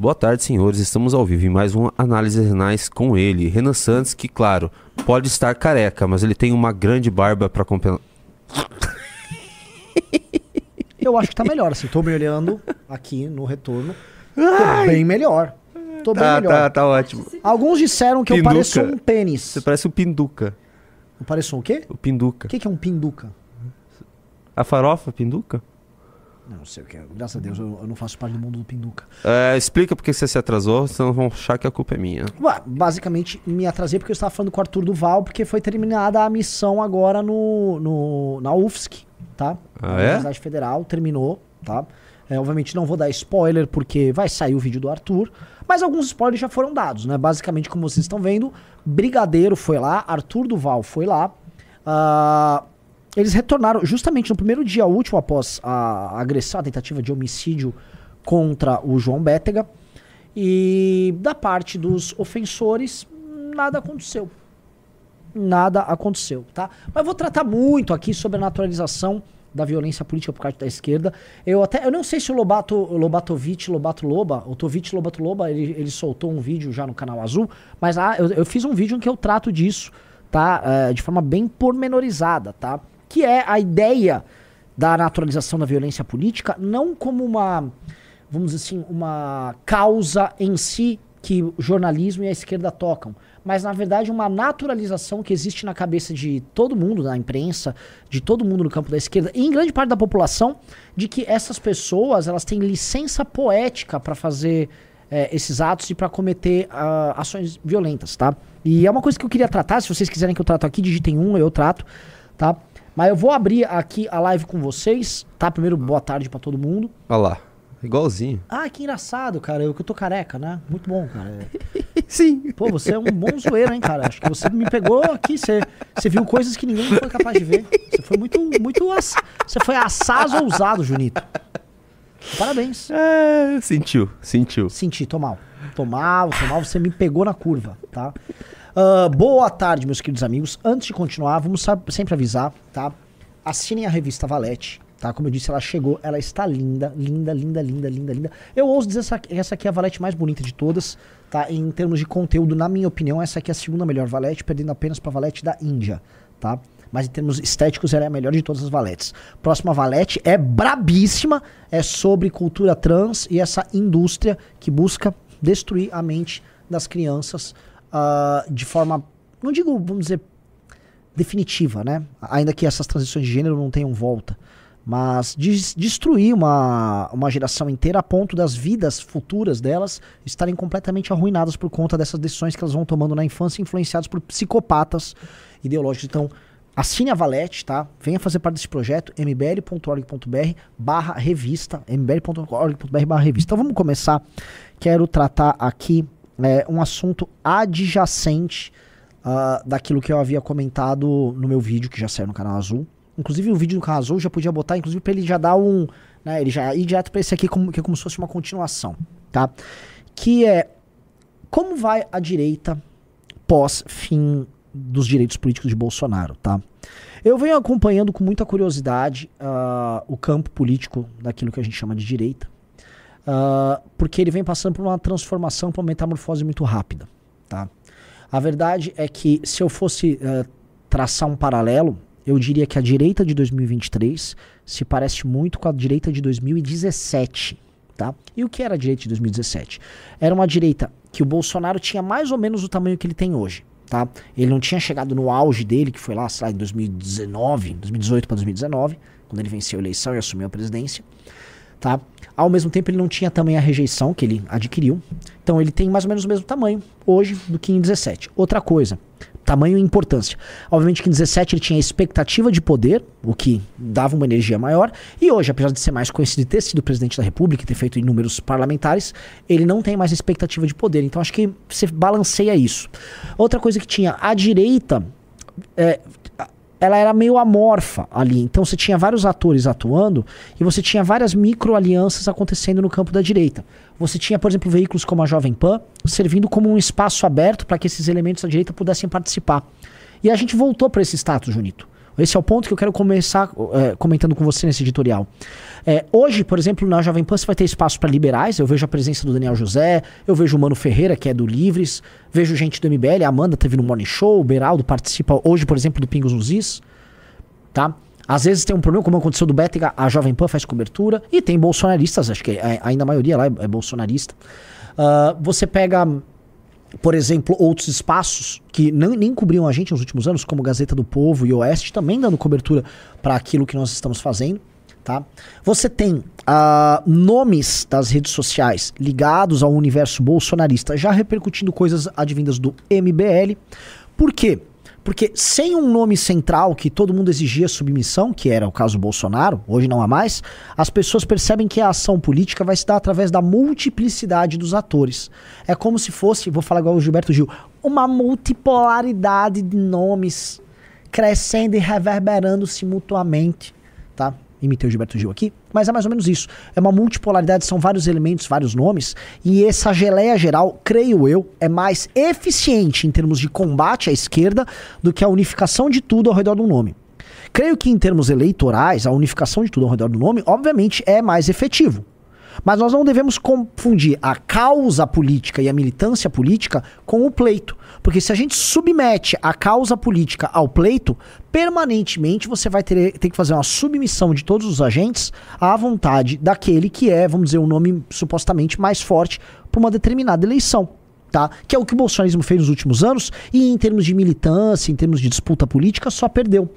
Boa tarde, senhores. Estamos ao vivo em mais uma análise renais com ele, Renan Santos, que, claro, pode estar careca, mas ele tem uma grande barba para compensar. Eu acho que tá melhor, assim. Tô me olhando aqui no retorno. Tô bem melhor. Tô bem Tá, melhor. tá, tá ótimo. Alguns disseram que eu Pinduca. pareço um pênis. Você parece o Pinduca. Eu pareço um quê? O Pinduca. O que, que é um pinduca? A farofa, Pinduca? Não sei o que é. Graças a Deus, eu, eu não faço parte do mundo do pinduca. É, explica por que você se atrasou, senão vão achar que a culpa é minha. Ué, basicamente, me atrasei porque eu estava falando com o Arthur Duval, porque foi terminada a missão agora no, no, na UFSC, tá? Ah, na é? Universidade Federal, terminou, tá? É, obviamente não vou dar spoiler, porque vai sair o vídeo do Arthur, mas alguns spoilers já foram dados, né? Basicamente, como vocês estão vendo, Brigadeiro foi lá, Arthur Duval foi lá, ah, eles retornaram justamente no primeiro dia último após a agressão, a tentativa de homicídio contra o João Bétega. E da parte dos ofensores, nada aconteceu. Nada aconteceu, tá? Mas vou tratar muito aqui sobre a naturalização da violência política por parte da esquerda. Eu até, eu não sei se o Lobato, Lobatovic, Lobato Loba, o Tovic Lobato Loba, ele, ele soltou um vídeo já no canal Azul, mas ah, eu, eu fiz um vídeo em que eu trato disso, tá? Eh, de forma bem pormenorizada, tá? Que é a ideia da naturalização da violência política, não como uma, vamos dizer assim, uma causa em si que o jornalismo e a esquerda tocam, mas na verdade uma naturalização que existe na cabeça de todo mundo, na imprensa, de todo mundo no campo da esquerda e em grande parte da população, de que essas pessoas elas têm licença poética para fazer eh, esses atos e para cometer ah, ações violentas, tá? E é uma coisa que eu queria tratar, se vocês quiserem que eu trato aqui, digitem um, eu trato, tá? Mas eu vou abrir aqui a live com vocês, tá? Primeiro, boa tarde para todo mundo. Olha lá, igualzinho. Ah, que engraçado, cara. Eu que eu tô careca, né? Muito bom, cara. Sim. Pô, você é um bom zoeiro, hein, cara? Acho que você me pegou aqui. Você, você viu coisas que ninguém foi capaz de ver. Você foi muito, muito. ass- Você foi assaz ousado, Junito. Parabéns. É, sentiu, sentiu. Senti, tô mal. Tô mal, tô mal. Você me pegou na curva, tá? Ah, boa tarde, meus queridos amigos. Antes de continuar, vamos sempre avisar, tá? Assinem a revista Valete, tá? Como eu disse, ela chegou, ela está linda, linda, linda, linda, linda, linda. Eu ouso dizer essa, essa aqui é a Valete mais bonita de todas, tá? Em termos de conteúdo, na minha opinião, essa aqui é a segunda melhor Valete, perdendo apenas pra Valete da Índia, tá? Mas em termos estéticos, ela é a melhor de todas as valetes. Próxima valete é brabíssima, é sobre cultura trans e essa indústria que busca destruir a mente das crianças ah, de forma, não digo, vamos dizer, definitiva, né? Ainda que essas transições de gênero não tenham volta. Mas des- destruir uma, uma geração inteira a ponto das vidas futuras delas estarem completamente arruinadas por conta dessas decisões que elas vão tomando na infância, influenciadas por psicopatas ideológicos. Então, assine a Valete, tá? Venha fazer parte desse projeto, mbl.org.br barra revista, mbl.org.br barra revista. Então vamos começar. Quero tratar aqui é, um assunto adjacente ah, daquilo que eu havia comentado no meu vídeo, que já saiu no canal Azul. Inclusive o vídeo do canal Azul já podia botar, inclusive pra ele já dar um... Né, ele já ir direto pra esse aqui, como, que é como se fosse uma continuação, tá? Que é como vai a direita pós-fim dos direitos políticos de Bolsonaro, tá? Eu venho acompanhando com muita curiosidade ah, o campo político daquilo que a gente chama de direita, ah, porque ele vem passando por uma transformação, por uma metamorfose muito rápida, tá? A verdade é que se eu fosse eh, traçar um paralelo, eu diria que a direita de 2023 se parece muito com a direita de 2017, tá? E o que era a direita de 2017? Era uma direita que o Bolsonaro tinha mais ou menos o tamanho que ele tem hoje, tá? Ele não tinha chegado no auge dele, que foi lá, sei lá, em 2019, 2018 para 2019, quando ele venceu a eleição e assumiu a presidência, tá? Ao mesmo tempo ele não tinha também a rejeição que ele adquiriu. Então ele tem mais ou menos o mesmo tamanho hoje do que em 17. Outra coisa, tamanho e importância. Obviamente que em 17 ele tinha expectativa de poder, o que dava uma energia maior, e hoje, apesar de ser mais conhecido e ter sido presidente da República e ter feito inúmeros parlamentares, ele não tem mais expectativa de poder. Então acho que você balanceia isso. Outra coisa que tinha, a direita é, ela era meio amorfa ali. Então você tinha vários atores atuando e você tinha várias micro-alianças acontecendo no campo da direita. Você tinha, por exemplo, veículos como a Jovem Pan servindo como um espaço aberto para que esses elementos da direita pudessem participar. E a gente voltou para esse status, Junito. Esse é o ponto que eu quero começar é, comentando com você nesse editorial. É, hoje, por exemplo, na Jovem Pan você vai ter espaço para liberais. Eu vejo a presença do Daniel José, eu vejo o Mano Ferreira, que é do Livres, vejo gente do MBL, a Amanda teve no Morning Show, o Beraldo participa hoje, por exemplo, do Pingos nos Is. Tá? Às vezes tem um problema, como aconteceu do Bétega, a Jovem Pan faz cobertura. E tem bolsonaristas, acho que é, ainda a maioria lá é, é bolsonarista. Uh, você pega, por exemplo, outros espaços que não, nem cobriam a gente nos últimos anos, como Gazeta do Povo e Oeste, também dando cobertura para aquilo que nós estamos fazendo. Tá? Você tem uh, nomes das redes sociais ligados ao universo bolsonarista já repercutindo coisas advindas do MBL. Por quê? Porque sem um nome central que todo mundo exigia submissão, que era o caso Bolsonaro, hoje não há mais, as pessoas percebem que a ação política vai se dar através da multiplicidade dos atores. É como se fosse, vou falar igual o Gilberto Gil, uma multipolaridade de nomes crescendo e reverberando-se mutuamente, tá? Imitei o Gilberto Gil aqui, mas é mais ou menos isso. É uma multipolaridade, são vários elementos, vários nomes, e essa geleia geral, creio eu, é mais eficiente em termos de combate à esquerda do que a unificação de tudo ao redor do nome. Creio que em termos eleitorais, a unificação de tudo ao redor do nome, obviamente, é mais efetivo. Mas nós não devemos confundir a causa política e a militância política com o pleito. Porque se a gente submete a causa política ao pleito, permanentemente você vai ter, ter que fazer uma submissão de todos os agentes à vontade daquele que é, vamos dizer, o um nome supostamente mais forte para uma determinada eleição. Tá? Que é o que o bolsonarismo fez nos últimos anos e em termos de militância, em termos de disputa política, só perdeu.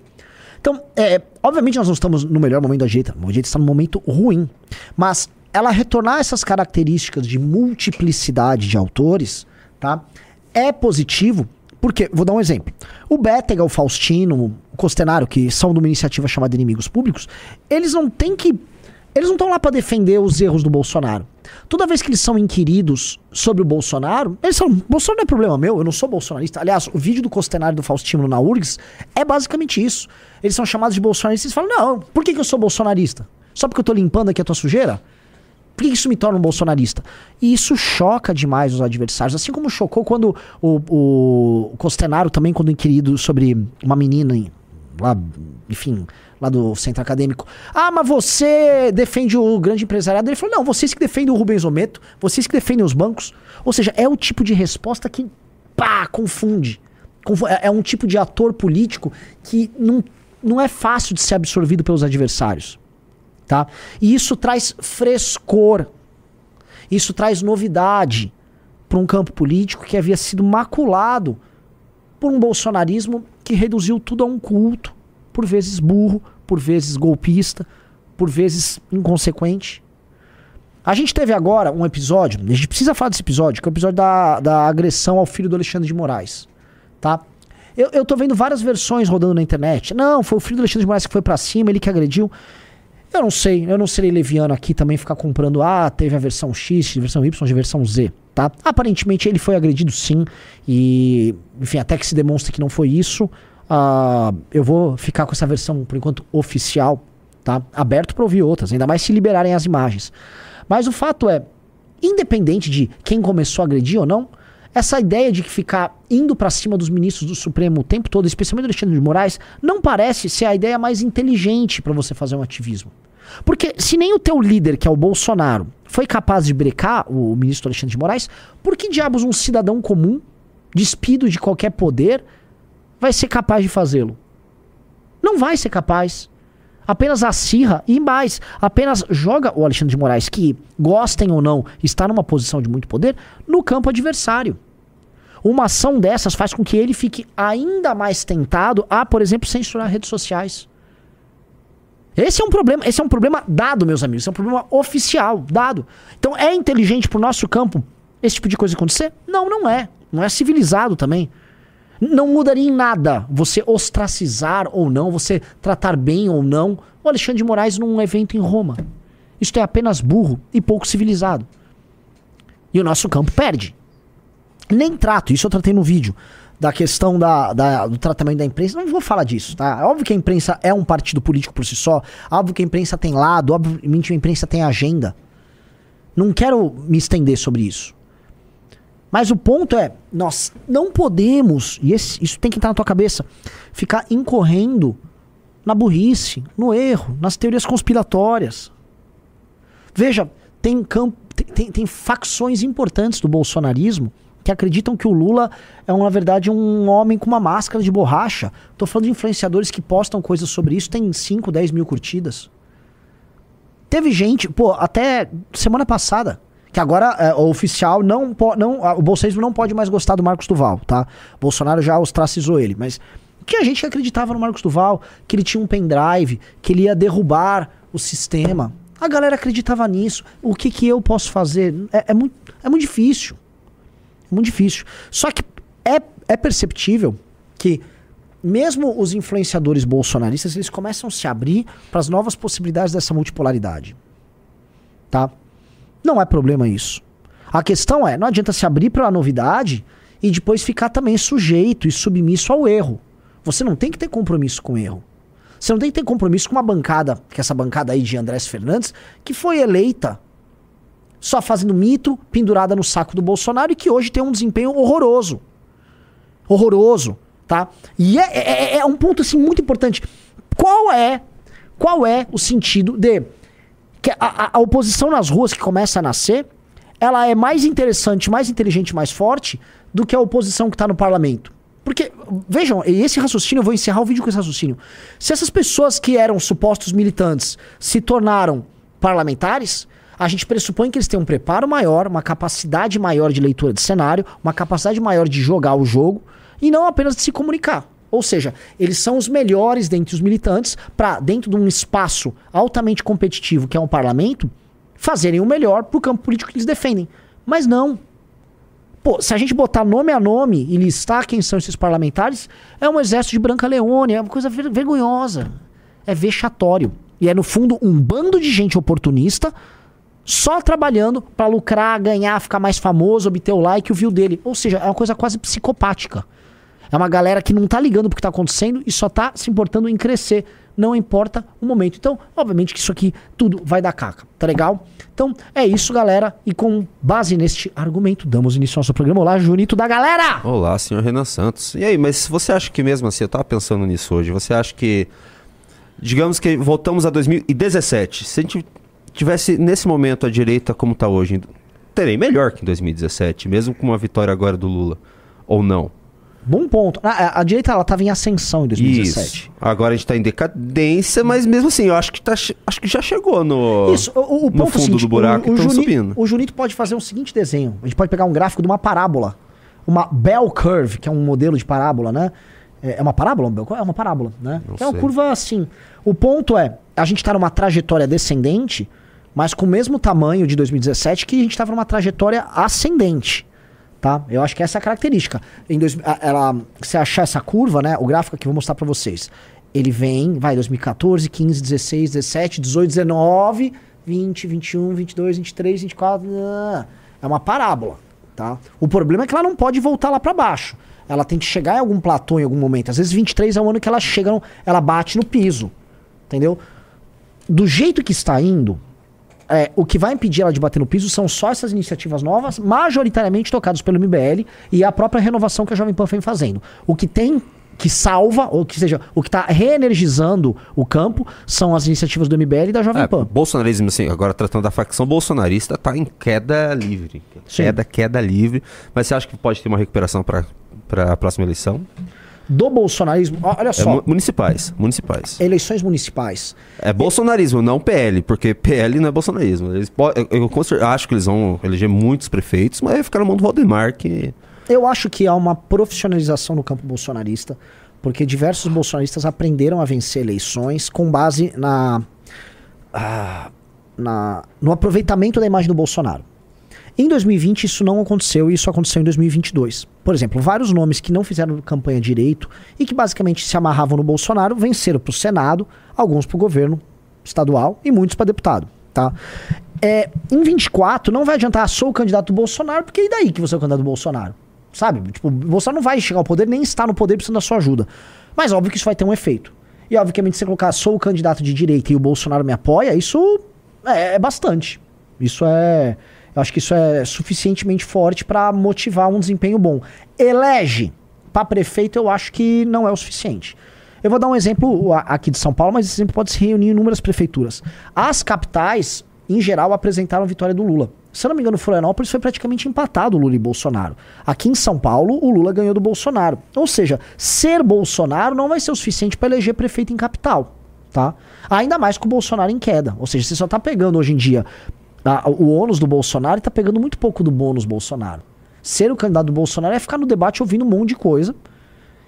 Então, é, obviamente nós não estamos no melhor momento da direita, a direita está num momento ruim, mas ela retornar essas características de multiplicidade de autores, tá? É positivo, porque, vou dar um exemplo. O Bétega, o Faustino, o Costenaro, que são de uma iniciativa chamada Inimigos Públicos, eles não têm que. Eles não estão lá para defender os erros do Bolsonaro. Toda vez que eles são inquiridos sobre o Bolsonaro, eles falam: Bolsonaro não é problema meu, eu não sou bolsonarista. Aliás, o vídeo do Costenaro e do Faustino na URGS é basicamente isso. Eles são chamados de bolsonaristas e falam: Não, por que, que eu sou bolsonarista? Só porque eu tô limpando aqui a tua sujeira? Por que isso me torna um bolsonarista? E isso choca demais os adversários. Assim como chocou quando o, o Costenaro também, quando inquirido sobre uma menina lá, enfim, lá do centro acadêmico. Ah, mas você defende o grande empresariado? Ele falou, não, vocês que defendem o Rubens Ometo, vocês que defendem os bancos. Ou seja, é o tipo de resposta que, pá, confunde. É, é um tipo de ator político que não, não é fácil de ser absorvido pelos adversários tá? E isso traz frescor. Isso traz novidade para um campo político que havia sido maculado por um bolsonarismo que reduziu tudo a um culto, por vezes burro, por vezes golpista, por vezes inconsequente. A gente teve agora um episódio, a gente precisa falar desse episódio, que é o episódio da, da agressão ao filho do Alexandre de Moraes, tá? Eu, eu tô vendo várias versões rodando na internet. Não, foi o filho do Alexandre de Moraes que foi para cima, ele que agrediu. Eu não sei, eu não serei leviano aqui também ficar comprando, ah, teve a versão X, a versão Y, a versão Z, tá? Aparentemente ele foi agredido sim, e, enfim, até que se demonstre que não foi isso, uh, eu vou ficar com essa versão, por enquanto, oficial, tá? Aberto para ouvir outras, ainda mais se liberarem as imagens. Mas o fato é, independente de quem começou a agredir ou não, essa ideia de que ficar indo para cima dos ministros do Supremo o tempo todo, especialmente do Alexandre de Moraes, não parece ser a ideia mais inteligente para você fazer um ativismo. Porque se nem o teu líder, que é o Bolsonaro, foi capaz de brecar o ministro Alexandre de Moraes, por que diabos um cidadão comum, despido de qualquer poder, vai ser capaz de fazê-lo? Não vai ser capaz. Apenas acirra e mais, apenas joga o Alexandre de Moraes, que gostem ou não, está numa posição de muito poder, no campo adversário. Uma ação dessas faz com que ele fique ainda mais tentado a, por exemplo, censurar redes sociais. Esse é um problema, esse é um problema dado, meus amigos, esse é um problema oficial, dado. Então é inteligente pro nosso campo esse tipo de coisa acontecer? Não, não é. Não é civilizado também. Não mudaria em nada você ostracizar ou não, você tratar bem ou não o Alexandre de Moraes num evento em Roma. Isto é apenas burro e pouco civilizado. E o nosso campo perde. Nem trato, isso eu tratei no vídeo da questão da, da, do tratamento da imprensa, não vou falar disso, tá? É óbvio que a imprensa é um partido político por si só, óbvio que a imprensa tem lado, obviamente a imprensa tem agenda. Não quero me estender sobre isso. Mas o ponto é, nós não podemos, e esse, isso tem que estar na tua cabeça, ficar incorrendo na burrice, no erro, nas teorias conspiratórias. Veja, tem, campo, tem, tem, tem facções importantes do bolsonarismo que acreditam que o Lula é, na verdade, um homem com uma máscara de borracha. Tô falando de influenciadores que postam coisas sobre isso, tem 5, 10 mil curtidas. Teve gente, pô, até semana passada, que agora é, o oficial não pode. Não, o bolsonarismo não pode mais gostar do Marcos Duval, tá? Bolsonaro já ostracizou ele, mas tinha gente que acreditava no Marcos Duval, que ele tinha um pendrive, que ele ia derrubar o sistema. A galera acreditava nisso. O que, que eu posso fazer? É, é muito, é muito difícil. Muito difícil. Só que é, é perceptível que mesmo os influenciadores bolsonaristas, eles começam a se abrir para as novas possibilidades dessa multipolaridade. Tá? Não é problema isso. A questão é, não adianta se abrir para a novidade e depois ficar também sujeito e submisso ao erro. Você não tem que ter compromisso com o erro. Você não tem que ter compromisso com uma bancada, que é essa bancada aí de Andrés Fernandes, que foi eleita só fazendo mito, pendurada no saco do Bolsonaro e que hoje tem um desempenho horroroso. Horroroso, tá? E é, é, é, é um ponto assim muito importante. Qual é, qual é o sentido de que a, a, oposição nas ruas que começa a nascer, ela é mais interessante, mais inteligente, mais forte do que a oposição que está no parlamento. Porque, vejam, esse raciocínio, eu vou encerrar o vídeo com esse raciocínio. Se essas pessoas que eram supostos militantes se tornaram parlamentares, a gente pressupõe que eles têm um preparo maior, uma capacidade maior de leitura de cenário, uma capacidade maior de jogar o jogo e não apenas de se comunicar. Ou seja, eles são os melhores dentre os militantes para, dentro de um espaço altamente competitivo que é um parlamento, fazerem o melhor para o campo político que eles defendem. Mas não. Pô, se a gente botar nome a nome e listar quem são esses parlamentares, é um exército de Branca Leone, é uma coisa ver vergonhosa. É vexatório. E é, no fundo, um bando de gente oportunista só trabalhando para lucrar, ganhar, ficar mais famoso, obter o like e o view dele. Ou seja, é uma coisa quase psicopática. É uma galera que não tá ligando pro que tá acontecendo e só tá se importando em crescer. Não importa o momento. Então, obviamente que isso aqui tudo vai dar caca. Tá legal? Então, é isso, galera. E com base neste argumento, damos início ao nosso programa. Olá, Junito da galera! Olá, senhor Renan Santos. E aí, mas você acha que mesmo assim, eu tava pensando nisso hoje, você acha que. Digamos que voltamos a 2017. Se a gente tivesse nesse momento a direita como está hoje, terei melhor que em 2017, mesmo com uma vitória agora do Lula. Ou não? Bom ponto. A, a, a direita ela estava em ascensão em 2017. Isso. Agora a gente está em decadência, mas mesmo assim, eu acho que, tá, acho que já chegou no, Isso, o, o no fundo seguinte, do buraco o, o e Junito, subindo. O Junito pode fazer um seguinte desenho. A gente pode pegar um gráfico de uma parábola. Uma bell curve, que é um modelo de parábola, né? É, é uma parábola? É uma parábola, né? Não é uma sei. curva assim. O ponto é, a gente está numa trajetória descendente, mas com o mesmo tamanho de 2017 que a gente estava numa trajetória ascendente. Tá? Eu acho que essa é a característica. Em dois, ela, se achar essa curva, né, o gráfico que vou mostrar para vocês, ele vem, vai 2014, 15, 16, 17, 18, 19, 20, 21, 22, 23, 24, ah, é uma parábola, tá? O problema é que ela não pode voltar lá para baixo. Ela tem que chegar em algum platô em algum momento. Às vezes 23 é o ano que ela chega, ela bate no piso. Entendeu? do jeito que está indo, é, o que vai impedir ela de bater no piso são só essas iniciativas novas, majoritariamente tocadas pelo MBL e a própria renovação que a Jovem Pan vem fazendo. O que tem que salva, ou que seja, o que está reenergizando o campo são as iniciativas do MBL e da Jovem É, Pan. bolsonarismo, assim, agora tratando da facção bolsonarista, tá em queda livre. Sim. Queda, queda livre. Mas você acha que pode ter uma recuperação para a próxima eleição? Do bolsonarismo, olha É, só, mu- municipais. Municipais. eleições municipais. É bolsonarismo, não PL, porque PL não é bolsonarismo. Eles eu, eu acho que eles vão eleger muitos prefeitos, mas vai ficar na mão do Valdemar, que. Eu acho que há uma profissionalização no campo bolsonarista, porque diversos bolsonaristas aprenderam a vencer eleições com base na, ah, na no aproveitamento da imagem do Bolsonaro. Em 2020 isso não aconteceu e isso aconteceu em 2022. Por exemplo, vários nomes que não fizeram campanha direito e que basicamente se amarravam no Bolsonaro venceram para o Senado, alguns para o governo estadual e muitos para deputado, tá? É, em 24 não vai adiantar, ah, sou o candidato do Bolsonaro, porque e daí que você é o candidato do Bolsonaro? Sabe? Tipo, Bolsonaro não vai chegar ao poder, nem está no poder precisando da sua ajuda. Mas óbvio que isso vai ter um efeito. E obviamente, se colocar sou o candidato de direita e o Bolsonaro me apoia, isso é, é bastante. Isso é. Eu acho que isso é suficientemente forte para motivar um desempenho bom. Elege para prefeito, eu acho que não é o suficiente. Eu vou dar um exemplo aqui de São Paulo, mas esse exemplo pode se reunir em inúmeras prefeituras. As capitais, em geral, apresentaram a vitória do Lula. Se eu não me engano, Florianópolis foi praticamente empatado Lula e Bolsonaro. Aqui em São Paulo, o Lula ganhou do Bolsonaro. Ou seja, ser Bolsonaro não vai ser o suficiente para eleger prefeito em capital, tá? Ainda mais com o Bolsonaro em queda. Ou seja, você só tá pegando hoje em dia a- o ônus do Bolsonaro e tá pegando muito pouco do bônus Bolsonaro. Ser o candidato do Bolsonaro é ficar no debate ouvindo um monte de coisa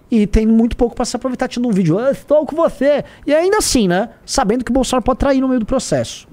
e tem muito pouco pra se aproveitar tirando um vídeo. "Ah, estou com você. E ainda assim, né? Sabendo que o Bolsonaro pode trair no meio do processo.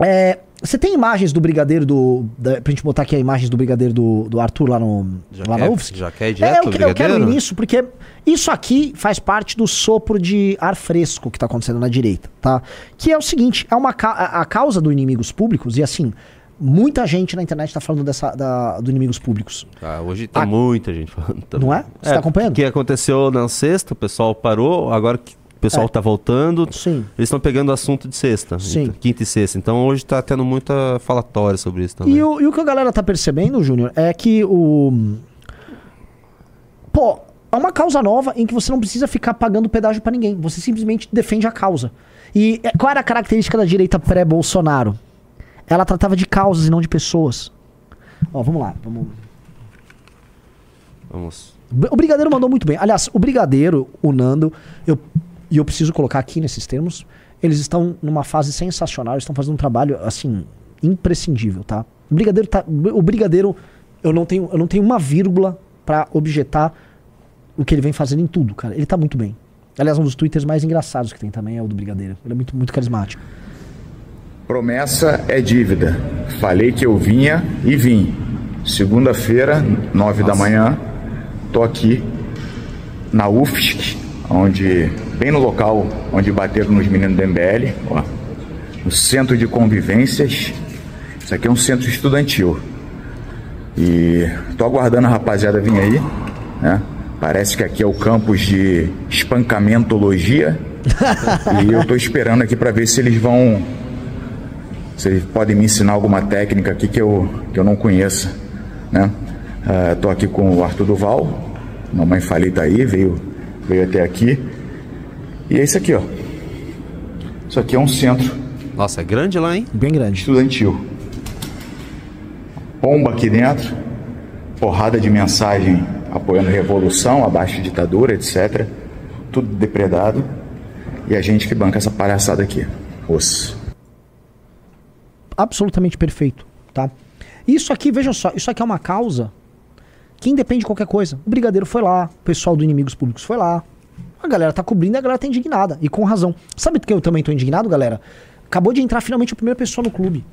É, você tem imagens do brigadeiro do. Da, pra gente botar aqui a imagens do brigadeiro do, do Arthur lá, no, Já lá na quer- UFSC? já quer ir É, direto eu, que- eu quero ir brigadeiro? nisso porque isso aqui faz parte do sopro de ar fresco que tá acontecendo na direita, tá? Que é o seguinte: é uma a, a causa do inimigos públicos, e assim, muita gente na internet tá falando dessa, da, do inimigos públicos. Ah, hoje tem Ah, muita gente falando também. Não é? Você tá acompanhando? O que aconteceu na sexta, o pessoal parou, agora que o pessoal É. tá voltando, Sim. eles estão pegando o assunto de sexta, Sim. quinta e sexta. Então hoje tá tendo muita falatória sobre isso também. E o, e o que a galera tá percebendo, Júnior, é que o. Pô, é uma causa nova em que você não precisa ficar pagando pedágio pra ninguém. Você simplesmente defende a causa. E é, qual era a característica da direita pré-Bolsonaro? Ela tratava de causas e não de pessoas. Ó, vamos lá. Vamos... Vamos. O Brigadeiro mandou muito bem. Aliás, o Brigadeiro, o Nando, eu, e eu preciso colocar aqui nesses termos, eles estão numa fase sensacional, eles estão fazendo um trabalho, assim, imprescindível, tá? O Brigadeiro, tá, o Brigadeiro eu, não tenho, eu não tenho uma vírgula pra objetar o que ele vem fazendo em tudo, cara. Ele tá muito bem. Aliás, um dos twitters mais engraçados que tem também é o do Brigadeiro. Ele é muito, muito carismático. Promessa é dívida. Falei que eu vinha e vim. Segunda-feira, nove da manhã, tô aqui na UFSC, onde bem no local onde bateram nos meninos do MBL, ó, no centro de convivências. Isso aqui é um centro estudantil. E tô aguardando a rapaziada vir aí, né? Parece que aqui é o campus de espancamentoologia. e eu tô esperando aqui para ver se eles vão se eles podem me ensinar alguma técnica aqui que eu, que eu não conheça, né? Ah, tô aqui com o Arthur Duval, mamãe Fali tá aí, veio, veio até aqui. E é isso aqui, ó. Isso aqui é um centro Nossa, é grande lá, hein? Bem grande. estudantil. Pomba aqui dentro, porrada de mensagem apoiando revolução, abaixo ditadura, etc. Tudo depredado. E a gente que banca essa palhaçada aqui. Osso. absolutamente perfeito, tá? Isso aqui, vejam só, isso aqui é uma causa que independe de qualquer coisa. O Brigadeiro foi lá, o pessoal do Inimigos Públicos foi lá. A galera tá cobrindo e a galera tá indignada. E com razão. Sabe do que eu também tô indignado, galera? Acabou de entrar finalmente a primeira pessoa no clube.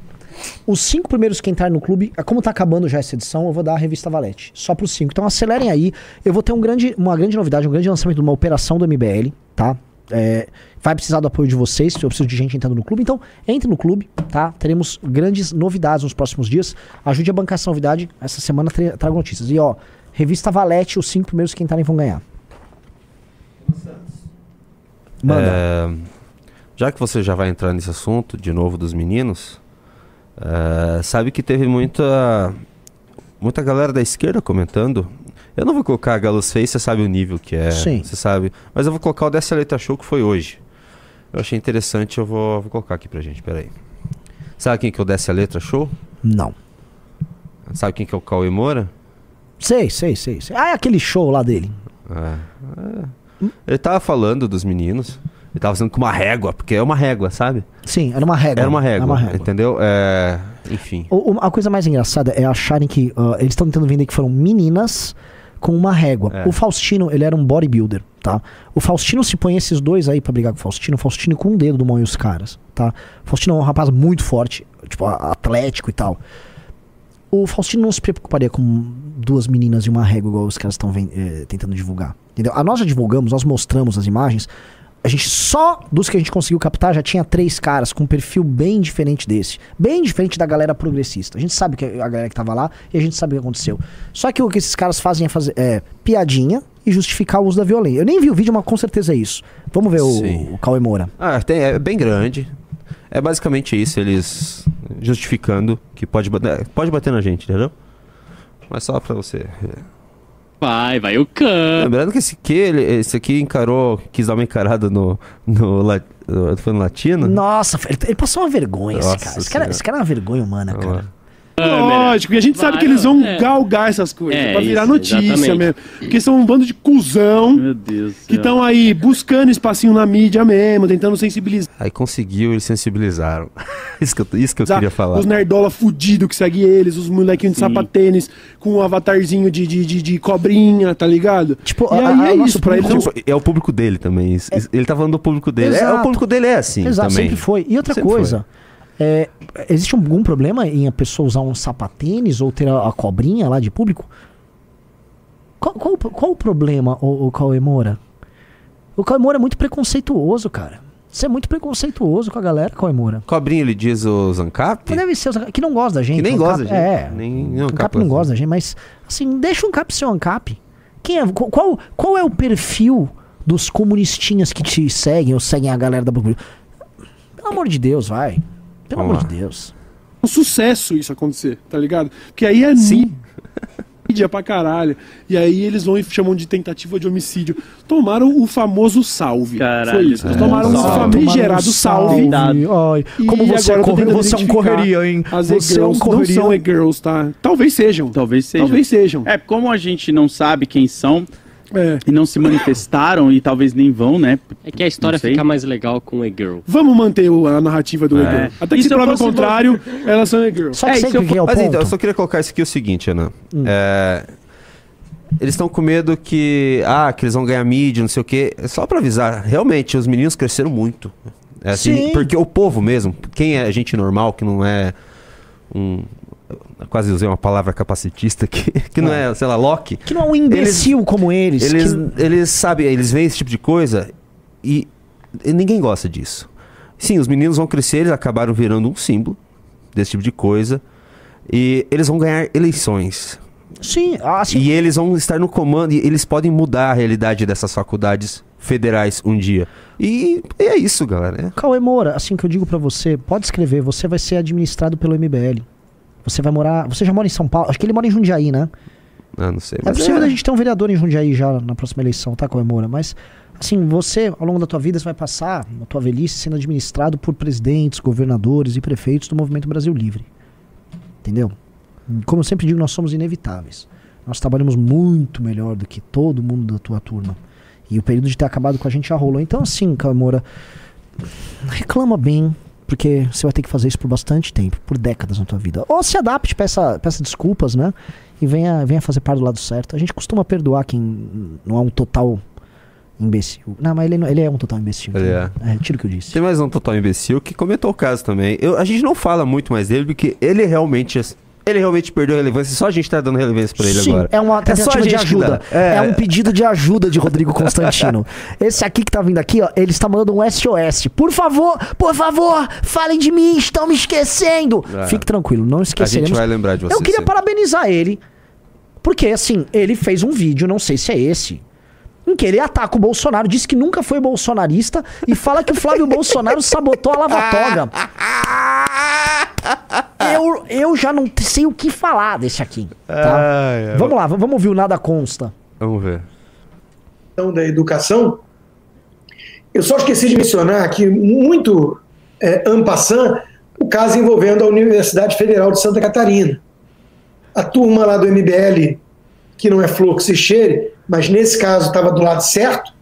Os cinco primeiros que entrarem no clube, como tá acabando já essa edição, eu vou dar a revista Valete. Só pros cinco. Então acelerem aí. Eu vou ter um grande, uma grande novidade, um grande lançamento de uma operação do MBL, tá? É, vai precisar do apoio de vocês, eu preciso de gente entrando no clube. Então, entre no clube, tá? Teremos grandes novidades nos próximos dias. Ajude a bancar essa novidade. Essa semana tra trago notícias. E ó, revista Valete, os cinco primeiros que entrarem vão ganhar. Manda. É, já que você já vai entrar nesse assunto de novo dos meninos, é, sabe que teve muita muita galera da esquerda comentando. Eu não vou colocar a Galus Face, você sabe o nível que é, Sim. você sabe. Mas eu vou colocar o dessa letra show que foi hoje. Eu achei interessante, eu vou, vou colocar aqui pra gente, peraí. Sabe quem que é o dessa letra show? Não. Sabe quem que é o Cauê Moura? Sei, sei, sei, sei. Ah, é aquele show lá dele. Ele tava falando dos meninos. Ele tava fazendo com uma régua, porque é uma régua, sabe? Sim, era uma régua. Era uma régua, Era uma régua. entendeu? É, enfim. O- a coisa mais engraçada é acharem que ah, eles estão tentando vender que foram meninas com uma régua. É. O Faustino, ele era um bodybuilder, tá? O Faustino se põe esses dois aí pra brigar com o Faustino, o Faustino com um dedo do mão e os caras, tá? O Faustino é um rapaz muito forte, tipo, atlético e tal. O Faustino não se preocuparia com duas meninas e uma régua igual os caras estão eh, tentando divulgar. Entendeu? A nós já divulgamos, nós mostramos as imagens. A gente só dos que a gente conseguiu captar já tinha três caras com um perfil bem diferente desse. Bem diferente da galera progressista. A gente sabe que a galera que tava lá e a gente sabe o que aconteceu. Só que o que esses caras fazem é fazer é, piadinha e justificar o uso da violência. Eu nem vi o vídeo, mas com certeza é isso. Vamos ver Sim. o, o Cauê Moura. Ah, tem, é bem grande. É basicamente isso, eles justificando que pode pode bater na gente, entendeu? Mas só pra você. Vai, vai o Khan. Lembrando que esse aqui, ele, esse aqui encarou, quis dar uma encarada no, no, no- foi no latino? Nossa, ele, ele passou uma vergonha, esse Nossa cara. Esse cara, esse cara é uma vergonha humana, cara. Lógico, e a gente sabe que eles vão é. galgar essas coisas É, pra virar isso, notícia exatamente. mesmo. Porque são um bando de cuzão Meu Deus. que estão aí buscando espacinho na mídia mesmo, tentando sensibilizar Aí conseguiu, eles sensibilizaram. isso que eu, isso que eu queria falar. os nerdola fudido que segue eles, os molequinhos de sapatênis com um avatarzinho de, de, de, de cobrinha, tá ligado? Tipo, e a- aí a- é isso, pra eles Tipo, é o público dele também. isso- isso- Ele tá falando do público dele. É, Exato. o público dele é assim Exato, também. sempre foi. E outra Sempre coisa, é, existe algum problema em a pessoa usar um sapatênis ou ter a, a cobrinha lá de público? Qual, qual, qual o problema, o, o Cauê Moura? O Cauê Moura é muito preconceituoso, cara. Você é muito preconceituoso com a galera, Cauê Moura. Cobrinha, ele diz o Zancap? Deve ser, os- que não gosta da gente. Que nem o gosta da gente. É, Nem- nem o o Ancap Ancap não gosta. gosta da gente, mas assim, deixa o Ancap ser o Ancap. Quem é, qual- qual, qual é o perfil dos comunistinhas que te seguem ou seguem a galera da Pelo amor de Deus, vai. Pelo Vamos amor lá. de Deus. um sucesso isso acontecer, tá ligado? Porque aí é Sim. mídia pra caralho. E aí eles vão e chamam de tentativa de homicídio. Tomaram o famoso salve. Caralho. Foi isso. Eles É. tomaram Salve. famigerado salve. Cuidado. Ai, como você, agora é corre- você é um correria, hein? As Você é um e-girls não correria. são e-girls, tá? Talvez sejam. Talvez seja. Talvez sejam. É, como a gente não sabe quem são É. e não se manifestaram e talvez nem vão, né? É que a história fica mais legal com a girl. Vamos manter o- a narrativa do É. e-girl. Até que se prova o contrário, elas são e-girls. Só que É, eu que é o Mas ponto. então, eu só queria colocar isso aqui o seguinte, Ana. Hum. É, eles estão com medo que, ah, que eles vão ganhar mídia, não sei o quê. É só pra avisar, realmente, os meninos cresceram muito. É assim, Sim. porque o povo mesmo, quem é gente normal, que não é um... Quase usei uma palavra capacitista que, que não é, sei lá, Loki. Que não é um imbecil como eles. Eles, que- eles sabem, eles veem esse tipo de coisa e, e ninguém gosta disso. Sim, os meninos vão crescer, eles acabaram virando um símbolo desse tipo de coisa. E eles vão ganhar eleições. Sim, assim, E eles vão estar no comando e eles podem mudar a realidade dessas faculdades federais um dia. E, e é isso, galera. Cauê Moura, assim que eu digo pra você, pode escrever, você vai ser administrado pelo MBL. Você vai morar. Você já mora em São Paulo? Acho que ele mora em Jundiaí, né? Ah, não sei. É possível é, a gente ter um vereador em Jundiaí já na próxima eleição, tá, Cauê Moura? Mas, assim, você, ao longo da tua vida, você vai passar, na tua velhice, sendo administrado por presidentes, governadores e prefeitos do Movimento Brasil Livre. Entendeu? Como eu sempre digo, nós somos inevitáveis. Nós trabalhamos muito melhor do que todo mundo da tua turma. E o período de ter acabado com a gente já rolou. Então, assim, Cauê Moura, reclama bem, porque você vai ter que fazer isso por bastante tempo, por décadas na tua vida. Ou se adapte, peça, peça desculpas, né? E venha, venha fazer parte do lado certo. A gente costuma perdoar quem não é um total imbecil. Não, mas ele, não- ele é um total imbecil. Ele então, é. tira o que eu disse. Tem mais um total imbecil que comentou o caso também. Eu, a gente não fala muito mais dele porque ele realmente. Ele realmente perdeu relevância. Só a gente tá dando relevância pra ele Sim, agora. é uma É só a tentativa de gente que ajuda. É. É. um pedido de ajuda de Rodrigo Constantino. Esse aqui que tá vindo aqui, ó, ele está mandando um SOS. Por favor, por favor, falem de mim, estão me esquecendo. É. Fique tranquilo, não A esqueceremos. gente vai lembrar de você. Eu queria sempre. parabenizar ele. Porque, assim, ele fez um vídeo, não sei se é esse, em que ele ataca o Bolsonaro, diz que nunca foi bolsonarista e fala que o Flávio Bolsonaro sabotou a lava-toga. Eu, eu já não sei o que falar desse aqui. Tá? Ai, ai, Vamos lá, vamos ouvir o Nada Consta. Vamos ver. questão da educação, eu só esqueci de mencionar que, muito é, en passant, o caso envolvendo a Universidade Federal de Santa Catarina. A turma lá do MBL, que não é flor que se cheire, mas nesse caso estava do lado certo,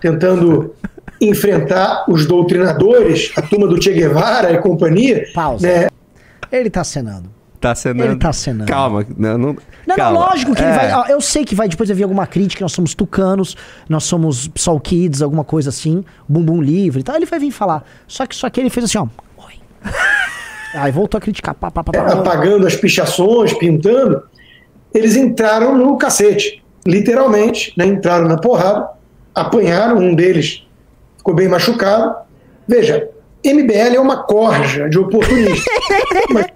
tentando enfrentar os doutrinadores, a turma do Che Guevara e companhia. Pausa. Né? Ele tá acenando. Tá acenando. Ele tá acenando. Calma. Não, não, Não, calma. não, lógico que ele É. vai. ó, Eu sei que vai depois haver alguma crítica, nós somos tucanos, nós somos Soul Kids, alguma coisa assim, bumbum livre e tal. Ele vai vir falar. Só que só que ele fez assim, ó. Oi. Aí voltou a criticar. Pá, pá, pá, pá. apagando as pichações, pintando, eles entraram no cacete. Literalmente, né, entraram na porrada, apanharam, um deles ficou bem machucado. Veja, MBL é uma corja de oportunistas. Mas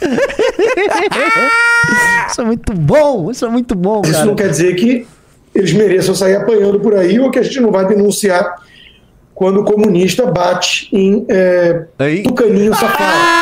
Isso é muito bom, isso é muito bom, isso cara. não quer dizer que eles mereçam sair apanhando por aí ou que a gente não vai denunciar quando o comunista bate em é, Aí- tucaninho safado.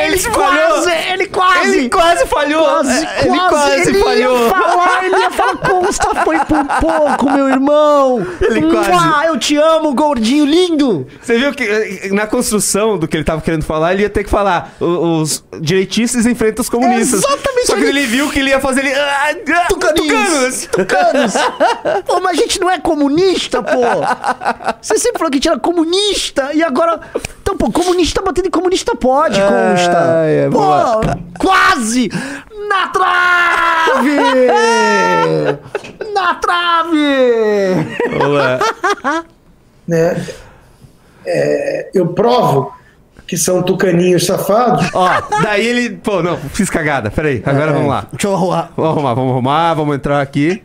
Ele quase, ele quase. Ele quase falhou! Quase, Ele quase, quase ele falhou! Ah, ele ia falar, Costa foi por pouco, meu irmão. Ele quase- Mua, eu te amo, gordinho lindo. Você viu que eh, na construção do que ele tava querendo falar, ele ia ter que falar: o- os direitistas enfrentam os comunistas. Exatamente. Só que ele viu que ele ia fazer ele. Ah, ah, Tucaninhos. Tucanos. pô, mas a gente não é comunista, pô. Você sempre falou que a gente era comunista e agora... Então, pô, comunista batendo em comunista pode, consta. é, pô, boa. quase! Na trave! Na trave! Olá. né? É, eu provo que são tucaninhos safados. Ó, daí ele. Pô, não, fiz cagada. Peraí, agora vamos lá. Deixa eu arrumar. Vamos arrumar, vamos arrumar, vamos entrar aqui.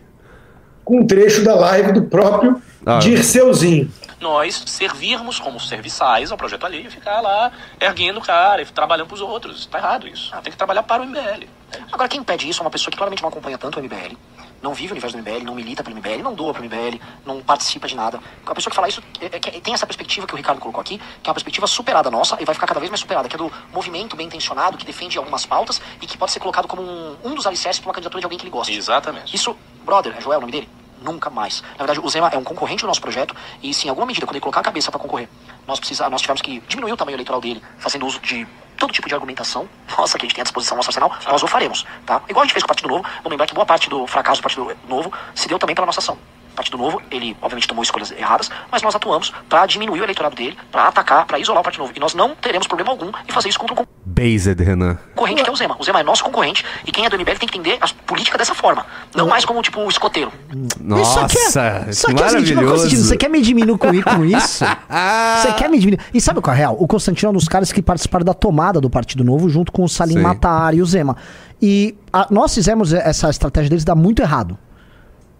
com um trecho da live do próprio Ah. Dirceuzinho. nós servirmos como serviçais ao projeto alheio e ficar lá erguendo o cara e trabalhando pros outros. Tá errado isso. Ah, tem que trabalhar para o MBL. Agora, quem pede isso é uma pessoa que claramente não acompanha tanto o MBL, não vive o universo do MBL, não milita pelo MBL, não doa pro MBL, não participa de nada. A pessoa que fala isso é- é tem essa perspectiva que o Ricardo colocou aqui, que é uma perspectiva superada nossa e vai ficar cada vez mais superada, que é do movimento bem intencionado, que defende algumas pautas e que pode ser colocado como um, um dos alicerces para uma candidatura de alguém que ele gosta. Exatamente. Isso, brother, é Joel o nome dele? Nunca mais. Na verdade, o Zema é um concorrente do nosso projeto e, se em alguma medida, quando ele colocar a cabeça para concorrer, nós, precisa, nós tivemos que diminuir o tamanho eleitoral dele, fazendo uso de todo tipo de argumentação, nossa, que a gente tem à disposição no nosso arsenal, nós o faremos, tá? Igual a gente fez com o Partido Novo, vamos lembrar que boa parte do fracasso do Partido Novo se deu também pela nossa ação. O Partido Novo, ele obviamente tomou escolhas erradas, mas nós atuamos para diminuir o eleitorado dele, para atacar, para isolar o Partido Novo. E nós não teremos problema algum em fazer isso contra um Based, Renan. concorrente que é o Zema. O Zema é nosso concorrente e quem é do MBL tem que entender a política dessa forma. Não mais como, tipo, o escoteiro. Nossa, Isso aqui é, isso que aqui é o maravilhoso. Constantino, você quer me diminuir com, com isso? Você quer me diminuir? E sabe qual é a real? O Constantino é um dos caras que participaram da tomada do Partido Novo junto com o Salim Sim. Matar e o Zema. E a- nós fizemos essa estratégia deles dar muito errado.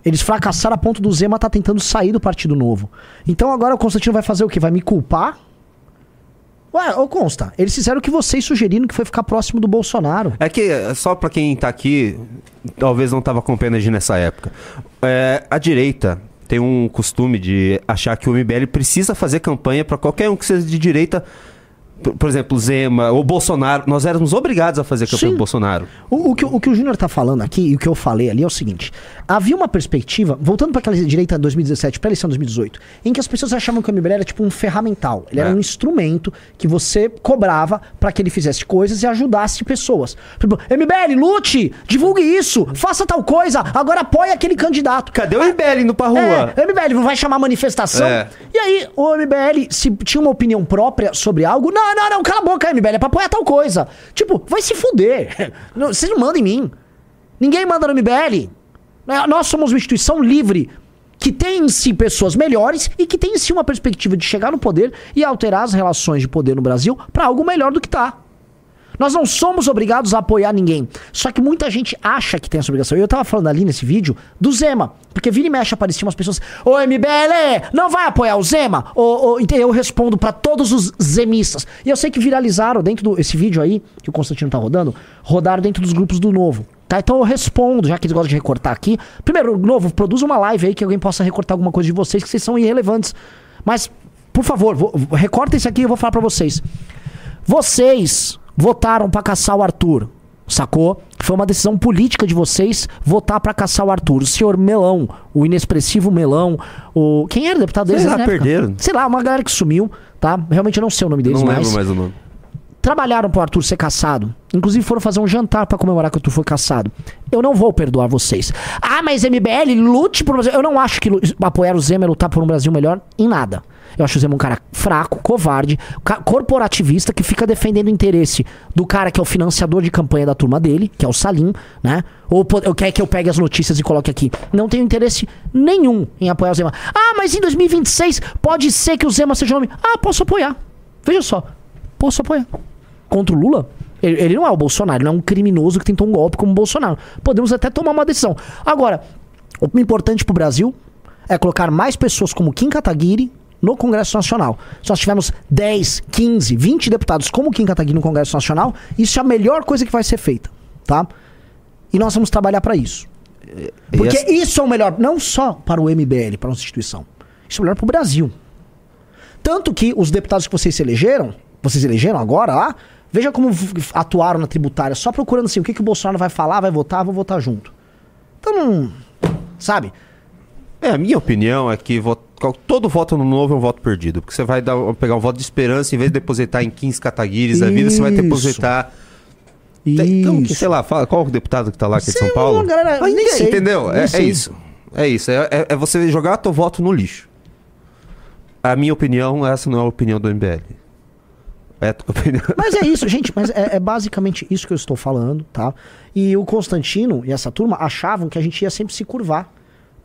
Eles fracassaram a ponto do Zema estar tentando sair do Partido Novo. Então agora o Constantino vai fazer o quê? Vai me culpar? Ué, ô Consta, eles fizeram o que vocês sugeriram que foi ficar próximo do Bolsonaro. É que, é, só pra quem tá aqui, talvez não tava acompanhando a gente nessa época. É, a direita tem um costume de achar que o MBL precisa fazer campanha pra qualquer um que seja de direita. Por, exemplo, Zema ou Bolsonaro. Nós éramos obrigados a fazer campanha do Bolsonaro. O, o que, o que o Júnior tá falando aqui e o que eu falei ali é o seguinte: havia uma perspectiva, voltando para aquela direita 2017, pré-eleição 2018, em que as pessoas achavam que o MBL era tipo um ferramental. Ele era É. um instrumento que você cobrava para que ele fizesse coisas e ajudasse pessoas. Tipo, MBL, lute, divulgue isso, faça tal coisa, agora apoie aquele candidato. Cadê o MBL indo pra rua? É, MBL não vai chamar manifestação. É. E aí, o MBL, se tinha uma opinião própria sobre algo, não, não, não, cala a boca, MBL, é pra apoiar tal coisa. Tipo, vai se fuder. Não, Vocês não mandam em mim. Ninguém manda no MBL. Né, Nós somos uma instituição livre que tem em si pessoas melhores e que tem em si uma perspectiva de chegar no poder e alterar as relações de poder no Brasil pra algo melhor do que tá. Nós não somos obrigados a apoiar ninguém. Só que muita gente acha que tem essa obrigação. E eu tava falando ali nesse vídeo do Zema. Porque vira e mexe apareciam umas pessoas. Ô MBL, não vai apoiar o Zema? Ô, eu respondo pra todos os zemistas. E eu sei que viralizaram dentro desse vídeo aí, que o Constantino tá rodando, rodaram dentro dos grupos do Novo. Tá? Então eu respondo, já que eles gostam de recortar aqui. Primeiro, Novo, produz uma live aí que alguém possa recortar alguma coisa de vocês, que vocês são irrelevantes. Mas, por favor, recorta isso aqui e eu vou falar pra vocês. Vocês votaram pra caçar o Arthur, sacou? Foi uma decisão política de vocês votar pra caçar o Arthur. O senhor Melão, o inexpressivo Melão, o. Quem era o deputado deles? Sei lá, perderam. Sei lá, uma galera que sumiu, tá? Realmente eu não sei o nome deles, Não mas. lembro mais o nome. Trabalharam pro Arthur ser caçado. Inclusive foram fazer um jantar pra comemorar que o Arthur foi caçado. Eu não vou perdoar vocês. Ah, mas MBL, lute por um Brasil. Eu não acho que apoiar o Zema é lutar por um Brasil melhor em nada. Eu acho o Zema um cara fraco, covarde, corporativista que fica defendendo o interesse do cara que é o financiador de campanha da turma dele, que é o Salim, né? Ou quer que eu pegue as notícias e coloque aqui. Não tenho interesse nenhum em apoiar o Zema. Ah, mas em 2026 pode ser que o Zema seja nome. Ah, posso apoiar. Veja só. Posso apoiar. Contra o Lula? Ele, ele não é o Bolsonaro, ele não é um criminoso que tentou um golpe como o Bolsonaro. Podemos até tomar uma decisão. Agora, o importante pro Brasil é colocar mais pessoas como Kim Kataguiri no Congresso Nacional. Se nós tivermos 10, 15, 20 deputados como Kim Kataguiri no Congresso Nacional, isso é a melhor coisa que vai ser feita, tá? E nós vamos trabalhar para isso. Porque essa- isso é o melhor, não só para o MBL, para a nossa instituição. Isso é o melhor para o Brasil. Tanto que os deputados que vocês se elegeram, vocês elegeram agora lá, veja como atuaram na tributária, só procurando assim, o que, que o Bolsonaro vai falar, vai votar, vou votar junto. Então não. Sabe? É, a minha opinião é que vo- qual- todo voto no novo é um voto perdido. Porque você vai dar, pegar um voto de esperança, em vez de depositar em 15 cataguires da vida, você vai depositar. Então, que, Isso. sei lá, fala, qual o deputado que tá lá aqui de Sei São Paulo? lá, galera, Mas nem sei, entendeu? nem É, é isso. É isso. É, é- é você jogar teu voto no lixo. A minha opinião, essa não é a opinião do MBL. É a tua opinião. Mas é isso, gente. Mas é, é basicamente isso que eu estou falando, tá? E o Constantino e essa turma achavam que a gente ia sempre se curvar.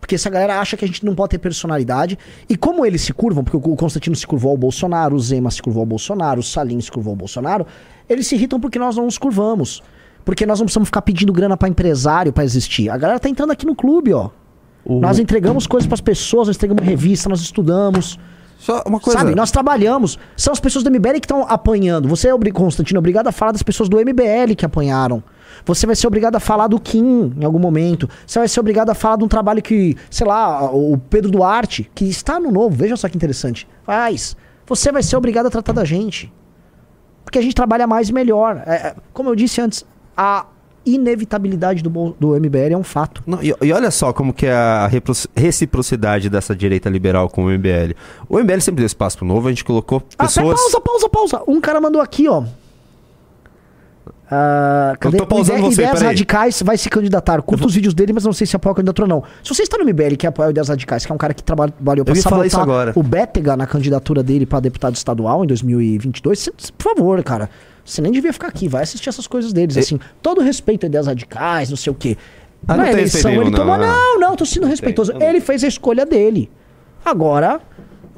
Porque essa galera acha que a gente não pode ter personalidade. E como eles se curvam, porque o Constantino se curvou ao Bolsonaro, o Zema se curvou ao Bolsonaro, o Salim se curvou ao Bolsonaro, eles se irritam porque nós não nos curvamos. Porque nós não precisamos ficar pedindo grana pra empresário pra existir. A galera tá entrando aqui no clube, ó. Nós entregamos coisas pras pessoas, nós entregamos revista, nós estudamos. Só uma coisa. Sabe, nós trabalhamos. São as pessoas do MBL que estão apanhando. Você é, Constantino, obrigado a falar das pessoas do MBL que apanharam. Você vai ser obrigado a falar do Kim em algum momento. Você vai ser obrigado a falar de um trabalho que, sei lá, o Pedro Duarte, que está no novo, veja só que interessante, faz. Você vai ser obrigado a tratar da gente. Porque a gente trabalha mais e melhor. É, é, como eu disse antes, a inevitabilidade do, do MBL é um fato. Não, e, e olha só como que é a reciprocidade dessa direita liberal com o MBL. O MBL sempre deu espaço pro novo, a gente colocou Ah, pessoas... pausa, pausa, pausa. Um cara mandou aqui, ó. Ah, cadê? tô pausando Ide- você, Ideias peraí. Radicais vai se candidatar. Curto os vídeos dele, mas não sei se apoia a candidatura ou não. Se você está no MBL que apoia o Ideias Radicais, que é um cara que traba- trabalhou pra sabotar agora. o Bétega na candidatura dele pra deputado estadual em 2022, cê- cê- por favor, cara. Você nem devia ficar aqui, vai assistir essas coisas deles. Assim, todo respeito a ideias radicais, não sei o quê. Ah, Na não eleição ele nenhum, tomou. não, Não, não. não, tô sendo Não respeitoso. tem, não- Ele fez a escolha dele. Agora,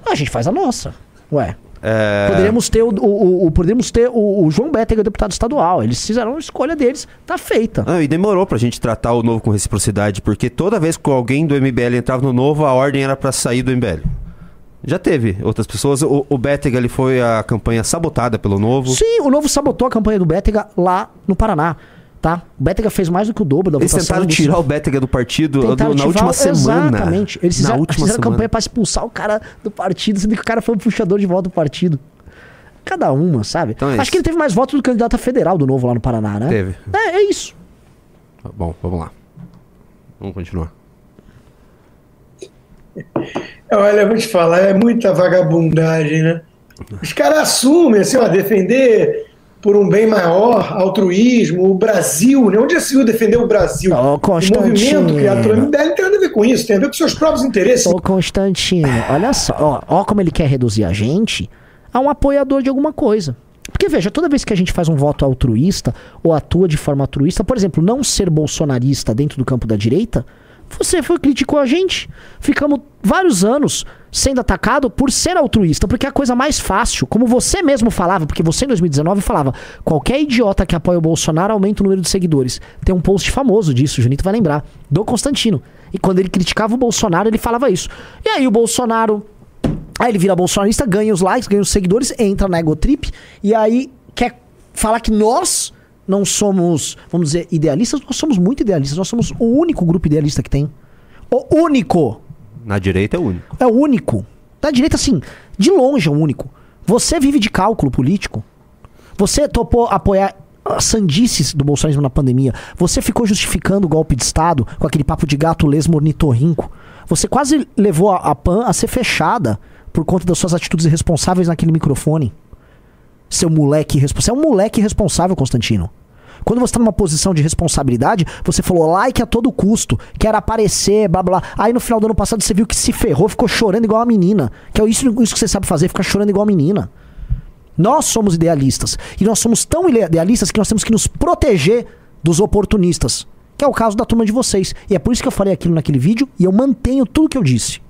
a gente faz a nossa. Ué. É, Poderíamos ter o, o, o- poderíamos ter o, o João Bétega, deputado estadual. Eles fizeram a escolha deles, tá feita. Não, e demorou pra gente tratar o novo com reciprocidade, porque toda vez que alguém do MBL entrava no novo, a ordem era pra sair do MBL. Já teve outras pessoas. O, o Bétega ele foi a campanha sabotada pelo novo. Sim, o novo sabotou a campanha do Bétega lá no Paraná, tá? O Bétega fez mais do que o dobro da Eles votação. tentaram dos- tirar o Bétega do partido do- Tentaram na tirar última semana. Exatamente. Eles na fizeram, última fizeram semana. campanha pra expulsar o cara do partido, sendo que o cara foi o puxador de volta do partido. Cada uma, sabe? Então é Acho isso. que ele teve mais votos do candidato a federal do novo lá no Paraná, né? Teve. É, é isso. Bom, vamos lá. Vamos continuar. Olha, eu vou te falar, é muita vagabundagem, né? Os caras assumem, assim, ó, defender por um bem maior, altruísmo, o Brasil, né? Onde já se viu defender o Brasil? Ô, o Constantino. movimento criado pelo MBL não tem nada a ver com isso, tem a ver com seus próprios interesses. Ô Constantino, olha só, ó, ó como ele quer reduzir a gente a um apoiador de alguma coisa. Porque veja, toda vez que a gente faz um voto altruísta ou atua de forma altruísta, por exemplo, não ser bolsonarista dentro do campo da direita, você foi criticou a gente. Ficamos vários anos sendo atacado por ser altruísta, porque é a coisa mais fácil, como você mesmo falava, porque você em 2019 falava, qualquer idiota que apoia o Bolsonaro aumenta o número de seguidores. Tem um post famoso disso, o Junito vai lembrar, do Constantino. E quando ele criticava o Bolsonaro, ele falava isso. E aí o Bolsonaro Aí ele vira bolsonarista, ganha os likes, ganha os seguidores, entra na Egotrip e aí quer falar que nós não somos, vamos dizer, idealistas. Nós somos muito idealistas. Nós somos o único grupo idealista que tem. O único. Na direita é o único. É o único. Da direita, assim, de longe é o único. Você vive de cálculo político. Você topou apoiar as sandices do bolsonarismo na pandemia. Você ficou justificando o golpe de Estado com aquele papo de gato lesmo ornitorrinco. Você quase levou a, a PAN a ser fechada por conta das suas atitudes irresponsáveis naquele microfone. Seu moleque irresponsável. Você é um moleque irresponsável, Constantino. Quando você tá numa posição de responsabilidade, você falou like a todo custo, quer aparecer, blá blá. Aí no final do ano passado você viu que se ferrou, ficou chorando igual a menina. Que é isso, isso que você sabe fazer, ficar chorando igual a menina. Nós somos idealistas. E nós somos tão idealistas que nós temos que nos proteger dos oportunistas. Que é o caso da turma de vocês. E é por isso que eu falei aquilo naquele vídeo e eu mantenho tudo que eu disse.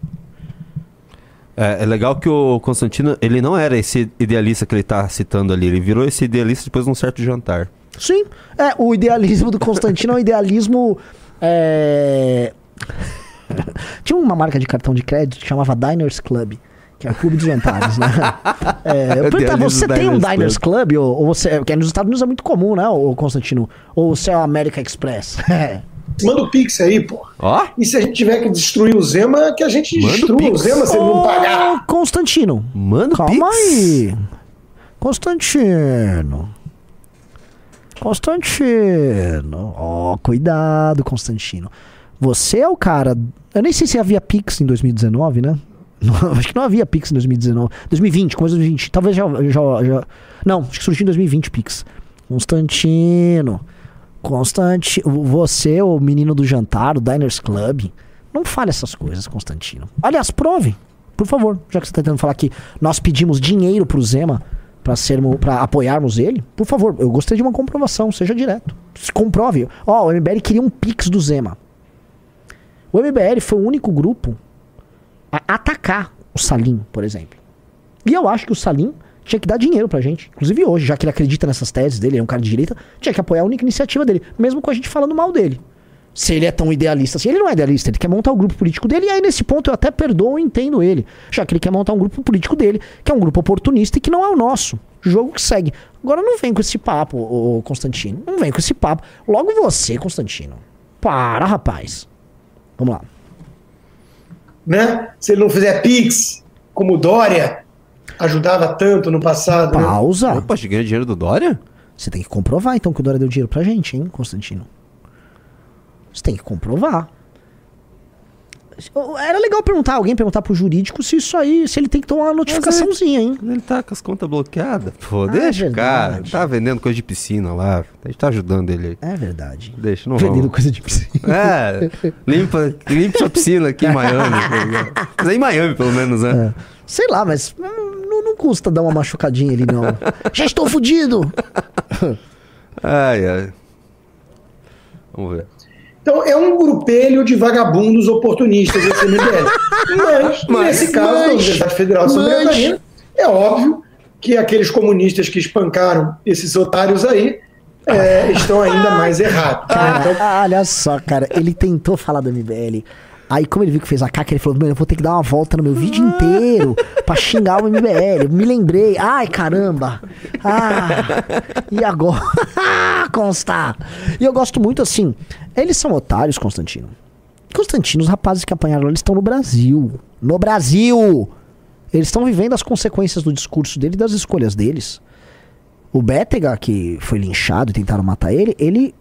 É, é legal que o Constantino, ele não era esse idealista que ele tá citando ali. Ele virou esse idealista depois de um certo jantar. Sim. É, o idealismo do Constantino é um idealismo. é, Tinha uma marca de cartão de crédito que chamava Diners Club. Que é o clube de jantares, né? É, eu perguntava, Idealismo você tem um Diners Diners Club? Ou, ou você. Que nos Estados Unidos é muito comum, né, o Constantino? Ou você é o American Express? Manda o Pix aí, pô. Ó! E se a gente tiver que destruir o Zema, que a gente Manda o destrua o Pix. Zema se ele não pagar. Ô, Constantino. Manda o Calma Pix. aí. Constantino. Constantino. Ó, cuidado, Constantino. Você é o cara. Eu nem sei se havia Pix em 2019, né? Não, acho que não havia Pix em 2019. 2020, começo de 2020. Talvez já, já, já. Não, acho que surgiu em 2020 Pix. Constantino. Constantino. Você, o menino do jantar, o Diners Club. Não fale essas coisas, Constantino. Aliás, prove. Por favor, já que você tá tentando falar que nós pedimos dinheiro pro Zema pra, sermos, pra apoiarmos ele, por favor, eu gostaria de uma comprovação, seja direto. Se comprove. Ó, o MBL queria um Pix do Zema. O MBL foi o único grupo a atacar o Salim, por exemplo. E eu acho que o Salim tinha que dar dinheiro pra gente. Inclusive hoje, já que ele acredita nessas teses dele, ele é um cara de direita, tinha que apoiar a única iniciativa dele, mesmo com a gente falando mal dele. Se ele é tão idealista assim, ele não é idealista, ele quer montar o grupo político dele, e aí nesse ponto eu até perdoo e entendo ele. Já que ele quer montar um grupo político dele, que é um grupo oportunista e que não é o nosso. Jogo que segue. Agora não vem com esse papo, ô Constantino. Não vem com esse papo. Logo você, Constantino. Para, rapaz. Vamos lá. Né? Se ele não fizer Pix, como Dória ajudava tanto no passado. né? Pausa. Opa, a gente ganha dinheiro do Dória? Você tem que comprovar então que o Dória deu dinheiro pra gente, hein, Constantino? Você tem que comprovar. Era legal perguntar, alguém perguntar pro jurídico se isso aí, se ele tem que tomar uma notificaçãozinha, hein? Ele tá com as contas bloqueadas. Pô, Ah, deixa o cara. Tá vendendo coisa de piscina lá. A gente tá ajudando ele aí. É verdade. Deixa, não Vendendo vamos. coisa de piscina. É, limpa, limpa sua piscina aqui em Miami. tá? Mas é em Miami, pelo menos, né? Sei lá, mas hum, custa dar uma machucadinha ali, não. Já estou fudido! Ai, ai. Vamos ver. Então é um grupelho de vagabundos oportunistas esse MBL. Mas, nesse caso, da Universidade Federal de Santa mas- Catarina, é óbvio que aqueles comunistas que espancaram esses otários aí é, estão ainda mais errados. Cara, Então, olha só, cara, ele tentou falar do MBL. Aí, como ele viu que fez a caca, ele falou: Mano, eu vou ter que dar uma volta no meu vídeo inteiro pra xingar o MBL. Me lembrei. Ai, caramba. Ah, e agora? Constar. E eu gosto muito assim. Eles são otários, Constantino. Constantino, os rapazes que apanharam eles estão no Brasil. No Brasil! Eles estão vivendo as consequências do discurso dele e das escolhas deles. O Bétega, que foi linchado e tentaram matar ele, ele,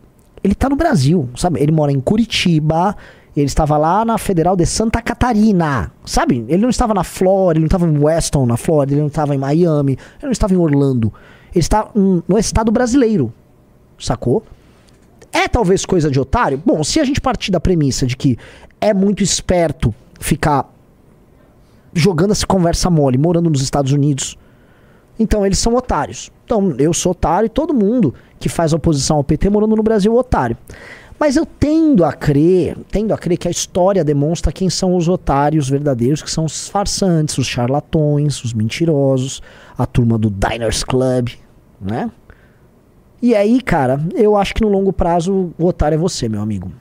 ele tá no Brasil, sabe? Ele mora em Curitiba, ele estava lá na Federal de Santa Catarina, sabe? Ele não estava na Flórida, ele não estava em Weston, na Flórida, ele não estava em Miami, ele não estava em Orlando. Ele está hum, no estado brasileiro, sacou? É talvez coisa de otário? Bom, se a gente partir da premissa de que é muito esperto ficar jogando essa conversa mole, morando nos Estados Unidos, então eles são otários. Então eu sou otário e todo mundo que faz oposição ao PT morando no Brasil é otário. Mas eu tendo a crer, tendo a crer que a história demonstra quem são os otários verdadeiros, que são os farsantes, os charlatões, os mentirosos, a turma do Diners Club, né? E aí, cara, eu acho que no longo prazo o otário é você, meu amigo.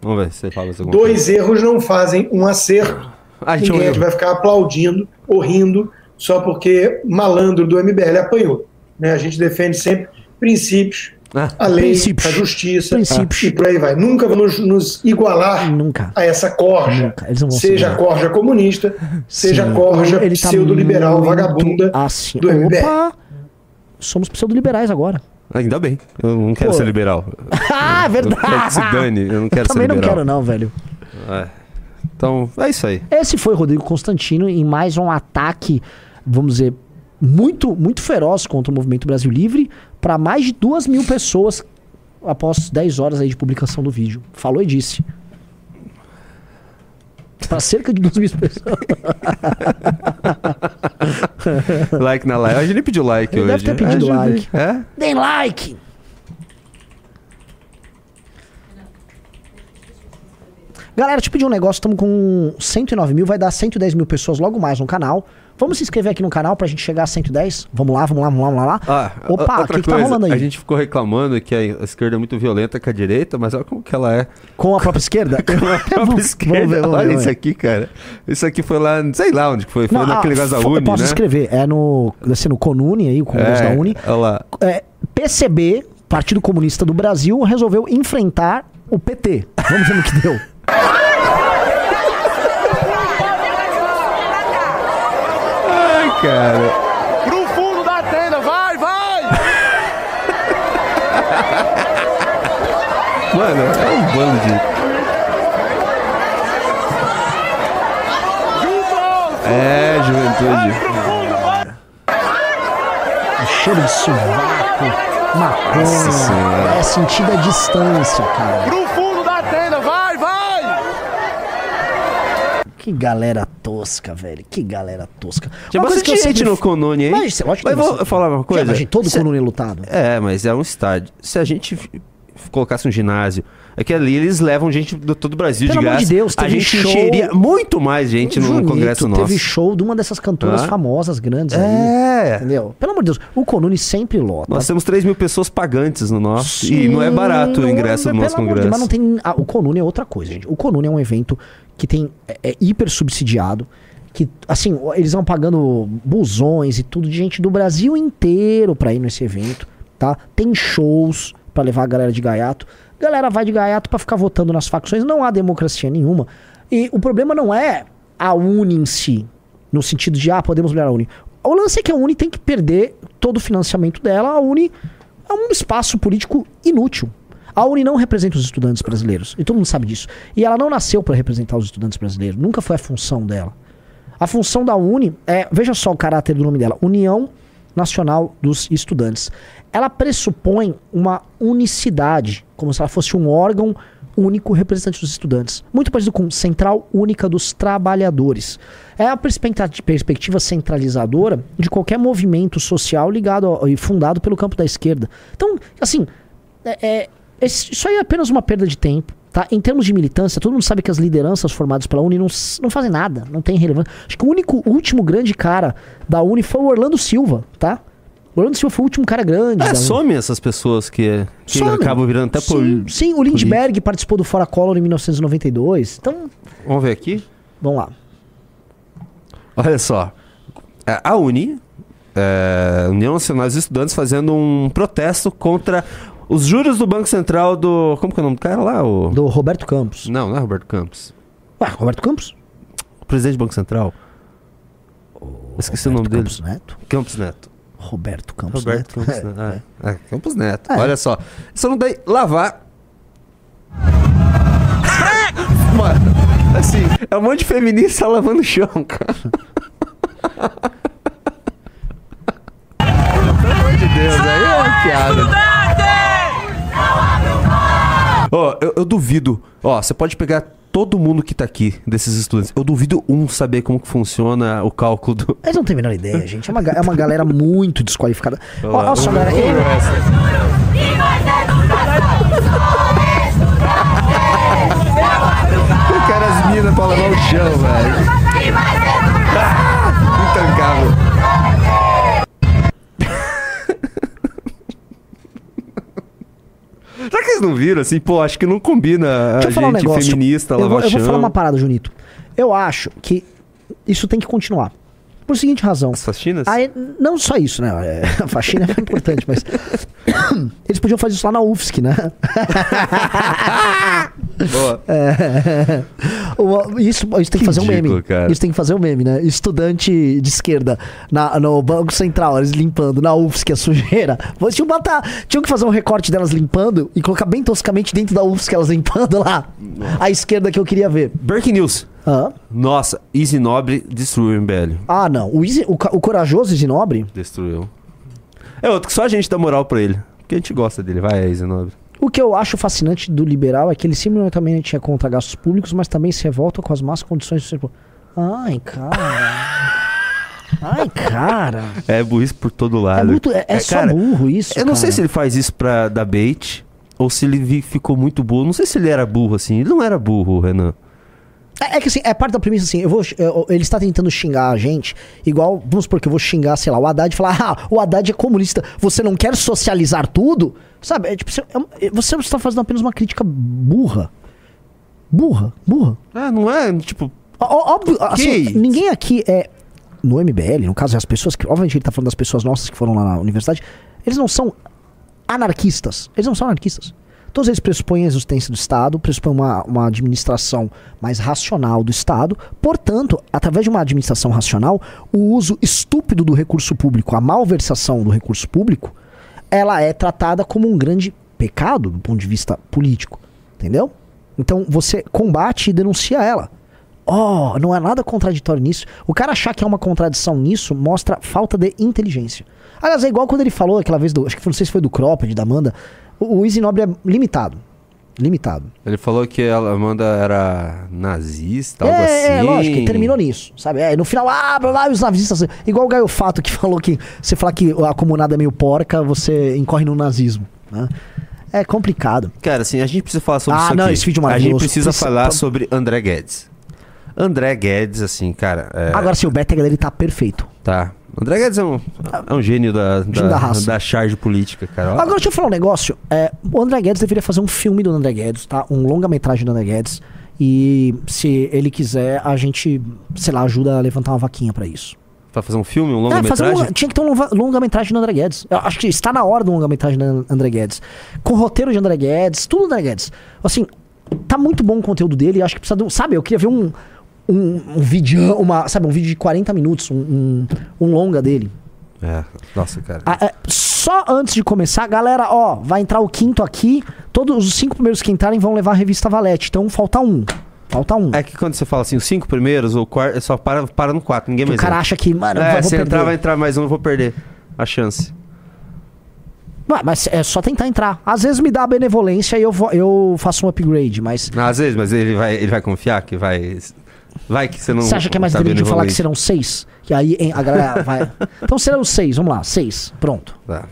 Vamos ver se você fala alguma dois erros não fazem um acerto. Ah, eu Ninguém vai ficar aplaudindo ou rindo só porque malandro do MBL apanhou. Né? A gente defende sempre princípios, Ah, a lei, Princípios. a justiça Princípios. e por aí vai. Nunca vamos nos igualar Nunca. a essa corja, Nunca. Eles não vão se seja igualar. corja comunista, seja Sim. corja Ele tá pseudo-liberal muito vagabunda assim. do MBL. Opa! Somos pseudo-liberais agora. Ainda bem. Eu não quero Pô. ser liberal. Ah, Eu quero que se verdade! dane. Eu não quero Também ser não liberal. quero, não, velho. É. Então, é isso aí. Esse foi Rodrigo Constantino em mais um ataque, vamos dizer, muito, muito feroz contra o Movimento Brasil Livre para mais de duas mil pessoas após 10 horas aí de publicação do vídeo. Falou e disse. Para cerca de duas mil pessoas. Like na live. A gente nem pediu like Ele hoje. deve ter pedido Ajuda aí. like. É? Deem like! Galera, eu pedir um negócio. Estamos com 109 mil, vai dar 110 mil pessoas logo mais no canal. Vamos se inscrever aqui no canal pra gente chegar a 110? Vamos lá, vamos lá, vamos lá, vamos lá. Ah, Opa, o que, que tá rolando aí? A gente ficou reclamando que a esquerda é muito violenta com a direita, mas olha como que ela é. Com a própria esquerda? Com a própria esquerda. vamos ver, vamos olha ver, isso aqui, cara. Isso aqui foi lá, sei lá onde que foi. Foi Não, naquele ah, negócio da Uni, Posso né? escrever. É no, ser no Conune aí, o Congresso É, da Uni. Olha lá. É, PCB, Partido Comunista do Brasil, resolveu enfrentar o PT. Vamos ver no que deu. cara. Pro fundo da tenda, vai, vai! Mano, é um bando de. É, juventude. Cheiro de sovaco, maconha, é sentido a distância, cara. Que galera tosca, velho. Que galera tosca. Tinha Uma bastante eu gente sempre- no Conone, hein? Mas, lógico Mas vou você- falar uma coisa. Imagina, todo Se- Conune lutado. É, mas é um estádio. Se a gente colocasse um ginásio, é que ali eles levam gente do todo o Brasil Pelo de amor graça. de Deus, a gente show- encheria muito mais gente no Junito congresso nosso. teve show de uma dessas cantoras Hã? famosas, grandes É. aí. Entendeu? Pelo amor de Deus, o Conune sempre lota. Nós temos 3 mil pessoas pagantes no nosso. e não é Sim, barato o não é- ingresso do pelo nosso amor de congresso. Deus, Mas não tem. ah, o Conune é outra coisa, gente. O Conune é um evento que tem. É, é hiper subsidiado. Que, assim, eles vão pagando busões e tudo de gente do Brasil inteiro pra ir nesse evento, tá? Tem shows pra levar a galera de gaiato. Galera vai de gaiato pra ficar votando nas facções. Não há democracia nenhuma. E o problema não é a Uni em si, no sentido de, ah, podemos melhorar a Uni. O lance é que a Uni tem que perder todo o financiamento dela. A Uni é um espaço político inútil. A Uni não representa os estudantes brasileiros. E todo mundo sabe disso. E ela não nasceu para representar os estudantes brasileiros. Nunca foi a função dela. A função da Uni é, veja só o caráter do nome dela, União Nacional dos Estudantes. Ela pressupõe uma unicidade, como se ela fosse um órgão único representante dos estudantes. Muito parecido com Central Única dos Trabalhadores. É a perspectiva, centralizadora de qualquer movimento social ligado e fundado pelo campo da esquerda. Então, assim, é- é- isso aí é apenas uma perda de tempo. Tá? Em termos de militância, todo mundo sabe que as lideranças formadas pela Uni não, não fazem nada, não tem relevância. Acho que o único, último grande cara da Uni foi o Orlando Silva, tá? O Orlando Silva foi o último cara grande. É, some essas pessoas que, que Some. acabam virando até por. Sim, sim, o Lindbergh participou do Fora Collor em 1992. Então, Vamos ver aqui? vamos lá. Olha só. É, A Uni, é, União Nacional dos Estudantes, fazendo um protesto contra os juros do Banco Central do. Como que é o nome do cara lá? O... Do Roberto Campos. Não, não é Roberto Campos. Ué, Roberto Campos? O presidente do Banco Central. Esqueci o nome dele. Campos Neto? Campos Neto. Roberto Campos Roberto Neto. Campos Neto. Ah, é. Ah, Campos Neto. É. Olha só. Isso não daí lavar. Mano, assim, é um monte de feminista lavando o chão, cara. Pelo amor de Deus, aí é uma piada. Ó, eu, eu duvido. Ó, você pode pegar todo mundo que tá aqui, desses estudantes. Eu duvido um saber como que funciona o cálculo do. Eles não têm a menor ideia, gente. É uma, é uma galera muito desqualificada. Olha só, galera. ele- Eu quero as minas pra lavar o chão, velho. Intancável. Será que eles não viram assim? Pô, acho que não combina a Deixa um gente negócio. feminista eu vou, eu vou falar uma parada, Junito. Eu acho que isso tem que continuar. Por seguinte razão. As faxinas? Aí, não só isso, né? É, A faxina é importante, mas. Eles podiam fazer isso lá na UFSC, né? Boa. É. Isso, isso tem que, Que fazer um ridículo, meme. cara. Isso tem que fazer um meme, né? Estudante de esquerda na, no Banco Central, eles limpando na UFSC a sujeira. Vocês tinham, que botar, tinham que fazer um recorte delas limpando e colocar bem toscamente dentro da UFSC elas limpando lá. A esquerda que eu queria ver. Breaking news. Nossa, Easy Nobre destruiu o MBL. Ah, não. O, Easy- o, o corajoso Easy Nobre, Destruiu. É outro que só a gente dá moral pra ele. Porque a gente gosta dele. Vai, Easy Nobre. o que eu acho fascinante do liberal é que ele simultaneamente é contra gastos públicos, mas também se revolta com as más condições do setor. Ai, cara. Ai, cara. É burrice por todo lado. É, muito, é, é só cara, burro isso. Eu não sei cara. se ele faz isso pra dar bait ou se ele ficou muito burro. Não sei se ele era burro assim. Ele não era burro, Renan. É, é que assim, é parte da premissa assim, eu vou, eu- ele está tentando xingar a gente, igual, vamos supor que eu vou xingar, sei lá, o Haddad e falar, ah, o Haddad é comunista, você não quer socializar tudo? Sabe, é tipo, você, é é- você está fazendo apenas uma crítica burra. Burra, burra. Ah, não é, tipo... Ó- Óbvio, assim, ninguém aqui é, no MBL, no caso, as pessoas que, obviamente ele tá falando das pessoas nossas que foram lá na universidade, eles não são anarquistas, eles não são anarquistas. Todos eles pressupõem a existência do Estado, pressupõem uma, uma administração mais racional do Estado. Portanto, através de uma administração racional, o uso estúpido do recurso público, a malversação do recurso público, ela é tratada como um grande pecado do ponto de vista político. Entendeu? Então você combate e denuncia ela. ó, não há nada contraditório nisso. O cara achar que é uma contradição nisso mostra falta de inteligência. Aliás, é igual quando ele falou aquela vez do. Acho que não sei se foi do Cropped, da Amanda. O, o Easy Nobre é limitado. Limitado. Ele falou que a Amanda era nazista, algo é, assim. é, lógico, terminou nisso, sabe? É, no final, ah, blá, blá, e os nazistas. Igual o Gaio Fato que falou que você falar que a comunada é meio porca, você incorre no nazismo. Né? É complicado. Cara, assim, a gente precisa falar sobre Ah, isso não, aqui. esse vídeo é A gente maravilhoso. precisa Precisa- falar pra- sobre André Guedes. André Guedes, assim, cara, é, Agora sim, o Bettega dele tá perfeito. tá. André Guedes é um, é um gênio da, Gênio da da, raça. da charge política, cara. Agora deixa eu falar um negócio. É, o André Guedes deveria fazer um filme do André Guedes, tá? Um longa-metragem do André Guedes. E se ele quiser, a gente, sei lá, ajuda a levantar uma vaquinha pra isso. Pra fazer um filme, um É, longa-metragem? um, tinha que ter um longa- longa-metragem do André Guedes. Eu acho que está na hora do longa-metragem do André Guedes. Com roteiro de André Guedes, tudo do André Guedes. Assim, tá muito bom o conteúdo dele. Acho que precisa de um. Sabe, eu queria ver um. Um, um vídeo, uma, sabe, um vídeo de 40 minutos, um, um, um longa dele. É, nossa, cara. Ah, é, só antes de começar, galera, ó, vai entrar o quinto aqui. Todos os cinco primeiros que entrarem vão levar a revista Valete. Então falta um. Falta um. É que quando você fala assim, os cinco primeiros, o quarto só para, para no quatro, ninguém Que o mais cara entra. acha que, mano, eu É, vou se perder. entrar, vai entrar mais um, eu vou perder a chance. Mas é só tentar entrar. Às vezes me dá a benevolência e eu, vou, eu faço um upgrade, mas. Não, às vezes, mas ele vai, ele vai confiar que vai. Vai que você não. Você acha que é mais tá inteligente falar que serão seis? Que aí hein, a galera vai. Então serão seis, vamos lá, seis. Pronto. Tá.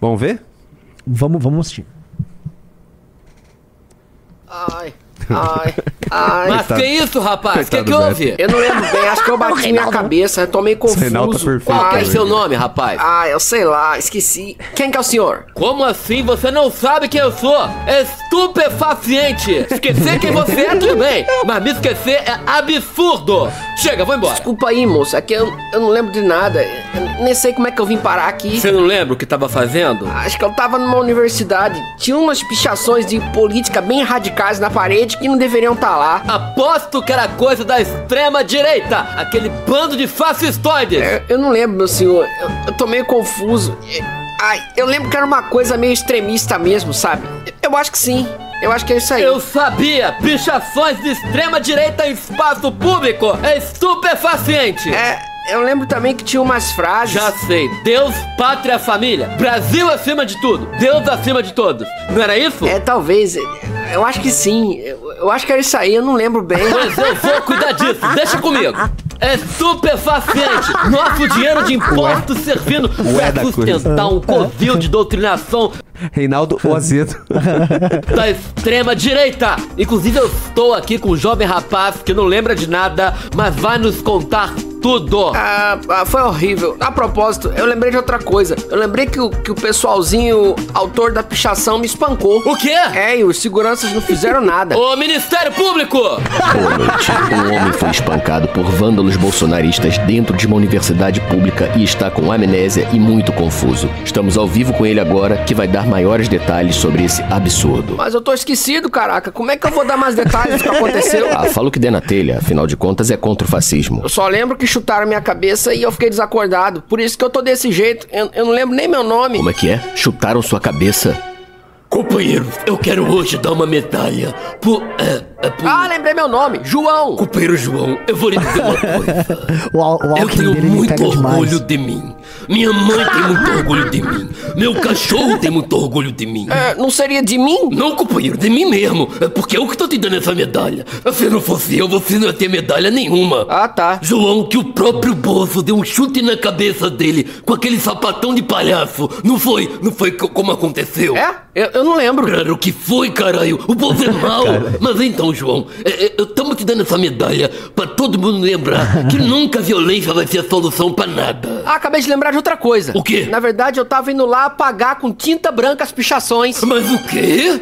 Vamos ver? Vamos, vamos assistir. Ai, ai, ai. Mas que isso, rapaz? O que, que Coitado houve? Eu não lembro bem, acho que eu bati minha cabeça, eu tô meio Reinaldo tá confuso. perfeito, Qual que é seu nome, rapaz? Ah, eu sei lá, esqueci. Quem que é o senhor? Como assim você não sabe quem eu sou? Estupefaciente! Esquecer quem você é, tudo bem, mas me esquecer é absurdo! Chega, vou embora! Desculpa aí, moço, é que eu, eu não lembro de nada. Eu nem sei como é que eu vim parar aqui. Você não lembra o que tava fazendo? Acho que eu tava numa universidade. Tinha umas pichações de política bem radicais na parede que não deveriam estar lá. Aposto que era coisa da extrema direita! Aquele bando de fascistoides! É, Eu não lembro, meu senhor. Eu, eu tô meio confuso. É, Ai, eu lembro que era uma coisa meio extremista mesmo, sabe? Eu acho que sim. Eu acho que é isso aí. Eu sabia! Pichações de extrema direita em espaço público é estupefaciente! É, eu lembro também que tinha umas frases. Já sei, Deus, pátria, família. Brasil acima de tudo. Deus acima de todos. Não era isso? É, talvez. Eu acho que sim. Eu, eu acho que era isso aí, eu não lembro bem. Mas eu vou cuidar disso, deixa comigo. É estupefaciente. Nosso dinheiro de impostos servindo Ué pra sustentar um covil de doutrinação Reinaldo o Azedo. da extrema direita. Inclusive eu estou aqui com um jovem rapaz que não lembra de nada, mas vai nos contar tudo. Ah, ah, foi horrível. A propósito, eu lembrei de outra coisa. Eu lembrei que o, que o pessoalzinho, autor da pichação, me espancou. O quê? É, e os seguranças não fizeram nada. Ô Ministério Público! Boa noite. Um homem foi espancado por vândalos bolsonaristas dentro de uma universidade pública e está com amnésia e muito confuso. Estamos ao vivo com ele agora, que vai dar maiores detalhes sobre esse absurdo. Mas eu tô esquecido, caraca. Como é que eu vou dar mais detalhes do que aconteceu? Ah, fala o que der na telha, afinal de contas é contra o fascismo. Eu só lembro que chutaram minha cabeça e eu fiquei desacordado. Por isso que eu tô desse jeito. Eu, eu não lembro nem meu nome. Como é que é? Chutaram sua cabeça? Companheiros, eu quero hoje dar uma medalha por. É, é por... Ah, lembrei meu nome. João. Companheiro João, eu vou lhe dizer uma coisa. O, o Eu tenho muito pega demais. orgulho de mim. Minha mãe tem muito orgulho de mim. Meu cachorro tem muito orgulho de mim. É, não seria de mim? Não, companheiro, de mim mesmo. É porque eu que tô te dando essa medalha. Se não fosse eu, você não ia ter medalha nenhuma. Ah, tá. João, que o próprio Bozo deu um chute na cabeça dele com aquele sapatão de palhaço. Não foi? Não foi co- como aconteceu? É? Eu, eu não lembro. Claro que foi, caralho. O Bozo é mau. Mas então, João, é, eu tamo te dando essa medalha pra todo mundo lembrar que nunca a violência vai ser a solução pra nada. Ah, acabei de lembrar de outra coisa. O quê? Na verdade, eu tava indo lá apagar com tinta branca as pichações. Mas o quê?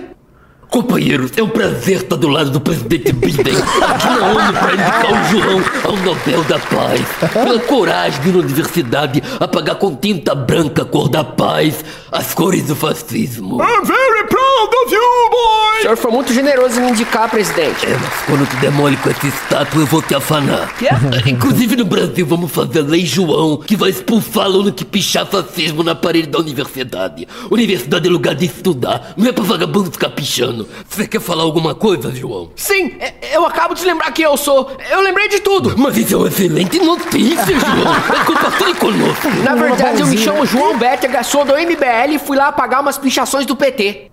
Companheiros, é um prazer estar do lado do presidente Biden aqui na ONU para indicar o João ao Nobel da Paz. Pela coragem de na universidade apagar com tinta branca a cor da paz as cores do fascismo. I'm very proud Manda, viu, O boy? senhor foi muito generoso em me indicar, presidente. É, mas quando tu demole com essa estátua, eu vou te afanar. Quê? Inclusive no Brasil, vamos fazer a Lei João, que vai expulsar aluno que pichar fascismo na parede da universidade. Universidade é lugar de estudar, não é pra vagabundo ficar pichando. Você quer falar alguma coisa, João? Sim, é- eu acabo de lembrar quem eu sou. Eu lembrei de tudo. Mas isso é uma excelente notícia, João. É compartilhe conosco. Na verdade, eu me chamo? João Bétega, sou do MBL e fui lá apagar umas pichações do PT.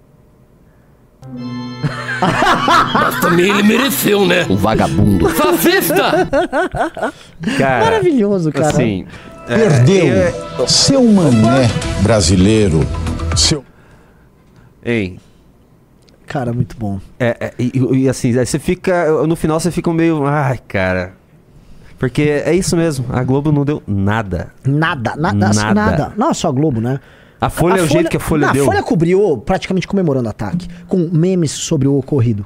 Mas também ele mereceu, né? Um vagabundo. Fascista! Cara, Maravilhoso, cara. Assim, é, Perdeu. é, Seu mané brasileiro. Seu. hein, Cara, muito bom. É, é, e, e assim, aí você fica. No final você fica meio. Ai, cara. Porque é isso mesmo, a Globo não deu nada. Nada, nada, assim, Nada. Não é só a Globo, né? A Folha é o jeito que a Folha não, deu. A Folha cobriu praticamente comemorando o ataque, com memes sobre o ocorrido.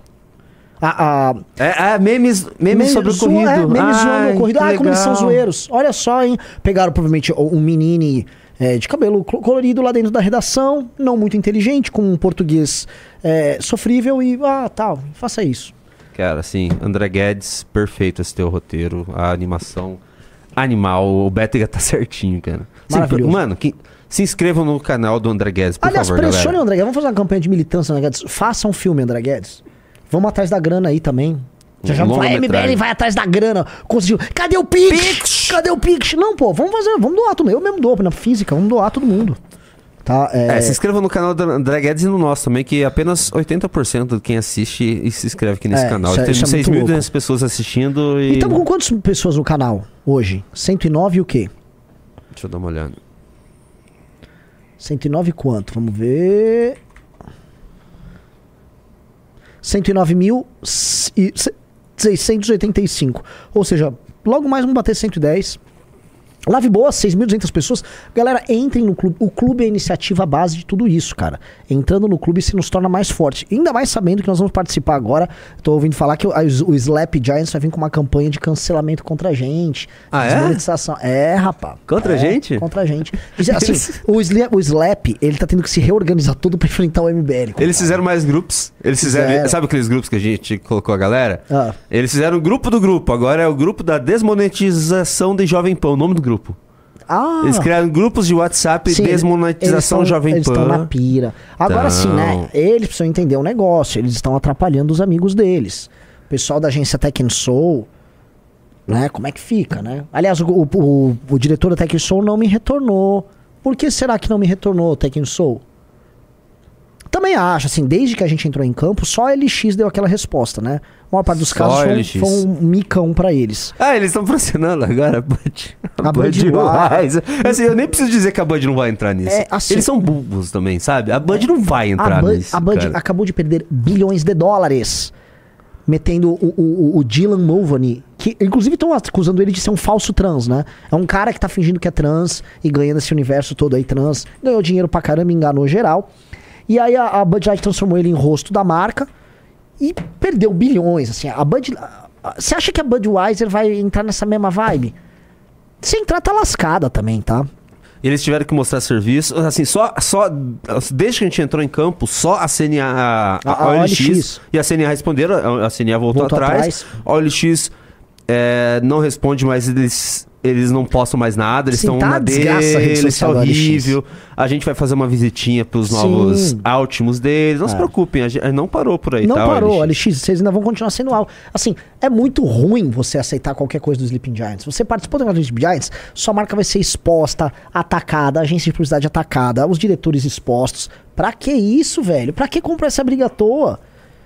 A, a- É, é, memes, memes sobre o zoa- corrido. É, memes zoando Ai, o ocorrido. Ah, como eles são zoeiros. Olha só, hein? Pegaram provavelmente um menino é, de cabelo colorido lá dentro da redação, não muito inteligente, com um português é, sofrível e, ah, tal, faça isso. Cara, assim, André Guedes, perfeito esse teu roteiro, a animação animal, o Bétega tá certinho, cara. Maravilhoso. mano, que, se inscrevam no canal do André Guedes, por Aliás, favor, pressione galera. o André Guedes. Vamos fazer uma campanha de militância, André Guedes. Faça um filme, André Guedes. Vamos atrás da grana aí também. Já já falar, longa-metragem. MBL vai atrás da grana. Conseguiu. Cadê o Pix? Cadê o Pix? Não, pô, vamos fazer, vamos doar tudo. Eu mesmo dou na física, vamos doar todo mundo. Tá? É, É, se inscrevam no canal do André Guedes e no nosso também, que apenas 80% de quem assiste e se inscreve aqui nesse É, canal. é- isso é muito 6.200 pessoas assistindo e... E estamos com quantas pessoas no canal hoje? 109 e o quê? Deixa eu dar uma olhada. 109 quanto? Vamos ver. 109.685. Ou seja, logo mais vamos bater 110. Live boa, 6.200 pessoas. Galera, entrem no clube. O clube é a iniciativa base de tudo isso, cara. Entrando no clube se nos torna mais forte. Ainda mais sabendo que nós vamos participar agora. Tô ouvindo falar que o, o Slap Giants vai vir com uma campanha de cancelamento contra a gente. Ah, é? desmonetização. É, rapaz. Contra a É, gente? Contra a gente. Assim, o, Sla- o Slap, ele tá tendo que se reorganizar todo pra enfrentar o MBL. Eles fizeram mais grupos. Eles fizeram. Fizeram. Sabe aqueles grupos que a gente colocou a galera? Ah. Eles fizeram o grupo do grupo. Agora é o grupo da desmonetização de Jovem Pan, o nome do grupo. Ah, Eles criaram grupos de WhatsApp Sim, desmonetização eles tão- Jovem Eles Pan. estão na pira. Agora sim, né? Tão. Eles precisam entender o negócio. Eles estão atrapalhando os amigos deles. O pessoal da agência Tech Soul, né? Como é que fica, né? Aliás, o, o, o- o diretor da Tech Soul não me retornou. Por que será que não me retornou, Tech Soul? Também acho, assim, desde que a gente entrou em campo, só a LX deu aquela resposta, né? A maior parte dos Só casos foi, um- foi um micão pra eles. Ah, eles estão pressionando agora a Bud. A Budweiser. Assim, eu nem preciso dizer que a Bud não vai entrar nisso. É, assim- eles são burros também, sabe? A Bud não vai entrar a nisso. a Bud cara. acabou de perder bilhões de dólares. Metendo o, o, o- o Dylan Mulvaney, que inclusive estão acusando ele de ser um falso trans, né? É um cara que tá fingindo que é trans e ganhando esse universo todo aí trans. Ganhou dinheiro pra caramba, enganou geral. E aí a, a Bud Light transformou ele em rosto da marca e perdeu bilhões. Assim, a Bud. Você acha que a Budweiser vai entrar nessa mesma vibe? Se entrar, tá lascada também, tá? Eles tiveram que mostrar serviço. Assim, só, só. Desde que a gente entrou em campo, só a CNA. A, A- a, a OLX, OLX. e a CNA responderam. a- A CNA voltou, Voltou atrás. atrás. A OLX é, não responde, mas eles. Eles não postam mais nada, eles Sim, estão tá na desgraça deles, tá OLX. horrível. A gente vai fazer uma visitinha pros Sim. novos Altimus deles. Não se É. preocupem, a gente não parou por aí, Não tá? parou, OLX? LX. Vocês ainda vão continuar sendo alvo. Assim, é muito ruim você aceitar qualquer coisa do Sleeping Giants. Você participou do negócio do Sleeping Giants, sua marca vai ser exposta, atacada, a agência de publicidade atacada, os diretores expostos. Pra que isso, velho? Pra que comprar essa briga à toa?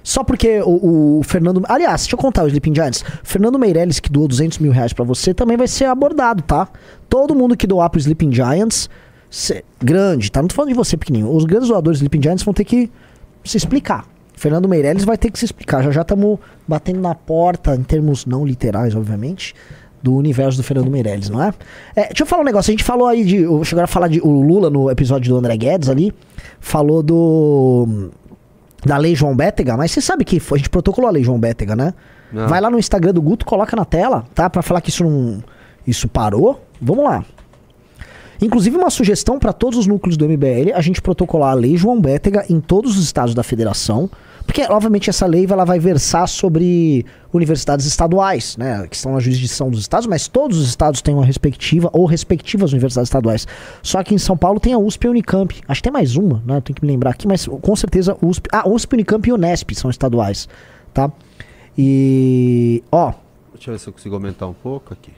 Só porque o, o Fernando. Aliás, deixa eu contar o Sleeping Giants. Fernando Meirelles, que doou 200 mil reais pra você, também vai ser abordado, tá? Todo mundo que doar pro Sleeping Giants, cê- grande, tá? Não tô falando de você pequenininho. Os grandes doadores do Sleeping Giants vão ter que se explicar. Fernando Meirelles vai ter que se explicar. Já já estamos batendo na porta, em termos não literais, obviamente, do universo do Fernando Meirelles, não é? É, deixa eu falar um negócio. A gente falou aí de. Chegaram a falar de. O Lula no episódio do André Guedes ali. Falou do. Da Lei João Bétega, mas você sabe que foi- a gente protocolou a Lei João Bétega, né? Não. Vai lá no Instagram do Guto, coloca na tela, tá? Pra falar que isso não. Isso parou. Vamos lá. Inclusive, uma sugestão para todos os núcleos do MBL, a gente protocolar a lei João Bétega em todos os estados da federação, porque, obviamente, essa lei ela vai versar sobre universidades estaduais, né, que estão na jurisdição dos estados, mas todos os estados têm uma respectiva ou respectivas universidades estaduais. Só que em São Paulo tem a USP e a Unicamp. Acho que tem mais uma, né, tenho que me lembrar aqui, mas com certeza USP, ah, USP, Unicamp e Unesp são estaduais, tá? E, ó, Deixa eu ver se eu consigo aumentar um pouco aqui.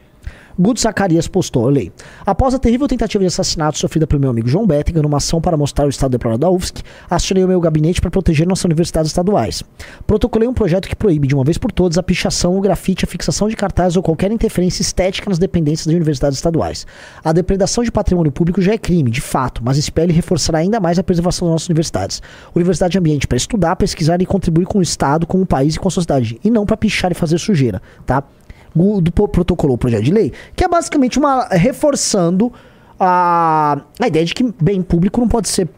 Guto Zacarias postou, eu leio. Após a terrível tentativa de assassinato sofrida pelo meu amigo João Bettinger numa ação para mostrar o estado deplorável da UFSC, acionei o meu gabinete para proteger nossas universidades estaduais. Protocolei um projeto que proíbe de uma vez por todas a pichação, o grafite, a fixação de cartazes ou qualquer interferência estética nas dependências das universidades estaduais. A depredação de patrimônio público já é crime, de fato, mas PL reforçará ainda mais a preservação das nossas universidades. Universidade é ambiente para estudar, pesquisar e contribuir com o Estado, com o país e com a sociedade, e não para pichar e fazer sujeira, tá? Do protocolou o projeto de lei, que é basicamente uma reforçando a, a ideia de que bem público não pode ser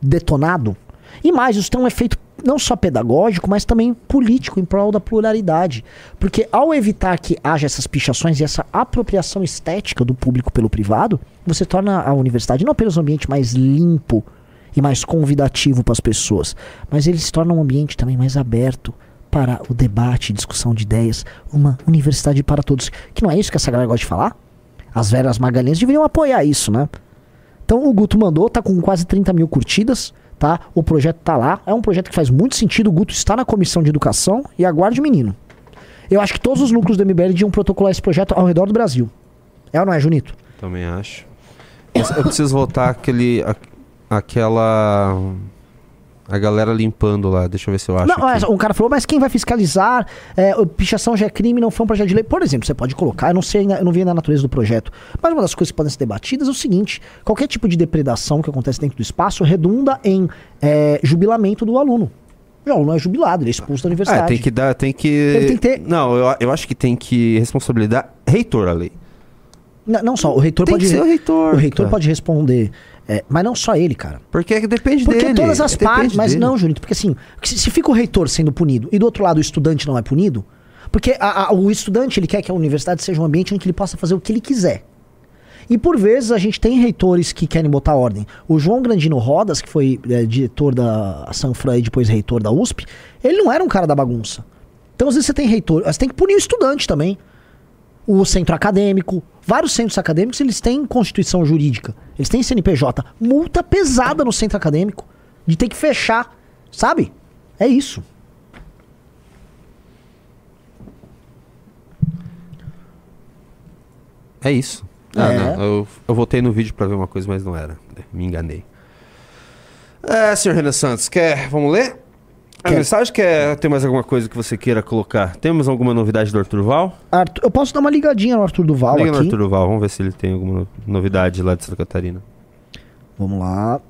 detonado. E mais, isso tem um efeito não só pedagógico, mas também político em prol da pluralidade. Porque ao evitar que haja essas pichações e essa apropriação estética do público pelo privado, você torna a universidade não apenas um ambiente mais limpo e mais convidativo para as pessoas, mas ele se torna um ambiente também mais aberto para o debate, discussão de ideias, uma universidade para todos. Que não é isso que essa galera gosta de falar? As velhas magalhães deveriam apoiar isso, né? Então o Guto mandou, tá com quase 30 mil curtidas, tá? O projeto tá lá. É um projeto que faz muito sentido. O Guto está na comissão de educação e aguarde o menino. Eu acho que todos os núcleos do MBL deviam protocolar esse projeto ao redor do Brasil. É ou não é, Junito? Também acho. Eu preciso voltar aquele. a- aquela. A galera limpando lá. Deixa eu ver se eu acho. Não, aqui. um cara falou, mas quem vai fiscalizar? É, pichação já é crime, não foi um projeto de lei. Por exemplo, você pode colocar, eu não sei, eu não vi ainda a natureza do projeto, mas uma das coisas que podem ser debatidas é o seguinte: qualquer tipo de depredação que acontece dentro do espaço redunda em é, jubilamento do aluno. O aluno é jubilado, ele é expulso da Ah, universidade. tem que dar. Tem que. Ele tem que ter- Não, eu, eu acho que tem que responsabilizar reitor a lei. Não, não só, o reitor Tem pode. que ser o reitor, o reitor cara. pode responder. É, mas não só ele, cara. Porque depende Porque dele. todas as depende partes. Mas dele. não, Junito, porque assim, se, se fica o reitor sendo punido e do outro lado o estudante não é punido, porque a- a- o estudante ele quer que a universidade seja um ambiente em que ele possa fazer o que ele quiser. E por vezes a gente tem reitores que querem botar ordem. O João Grandino Rodas, que foi é, diretor da Sanfra e depois reitor da USP, ele não era um cara da bagunça. Então às vezes você tem reitor, você tem que punir o estudante também. O centro acadêmico, vários centros acadêmicos, eles têm constituição jurídica, eles têm CNPJ, multa pesada no centro acadêmico de ter que fechar, sabe? É isso. É isso. Ah, É. não. Eu, eu voltei no vídeo pra ver uma coisa, mas não era. Me enganei. É, senhor Renan Santos, quer. Vamos ler? A Quer. mensagem quer tem mais alguma coisa que você queira colocar? Temos alguma novidade do Arthur Val? Arthur- eu posso dar uma ligadinha no Arthur Duval Liga no aqui. Arthur Val, vamos ver se ele tem alguma no- novidade lá de Santa Catarina. Vamos lá.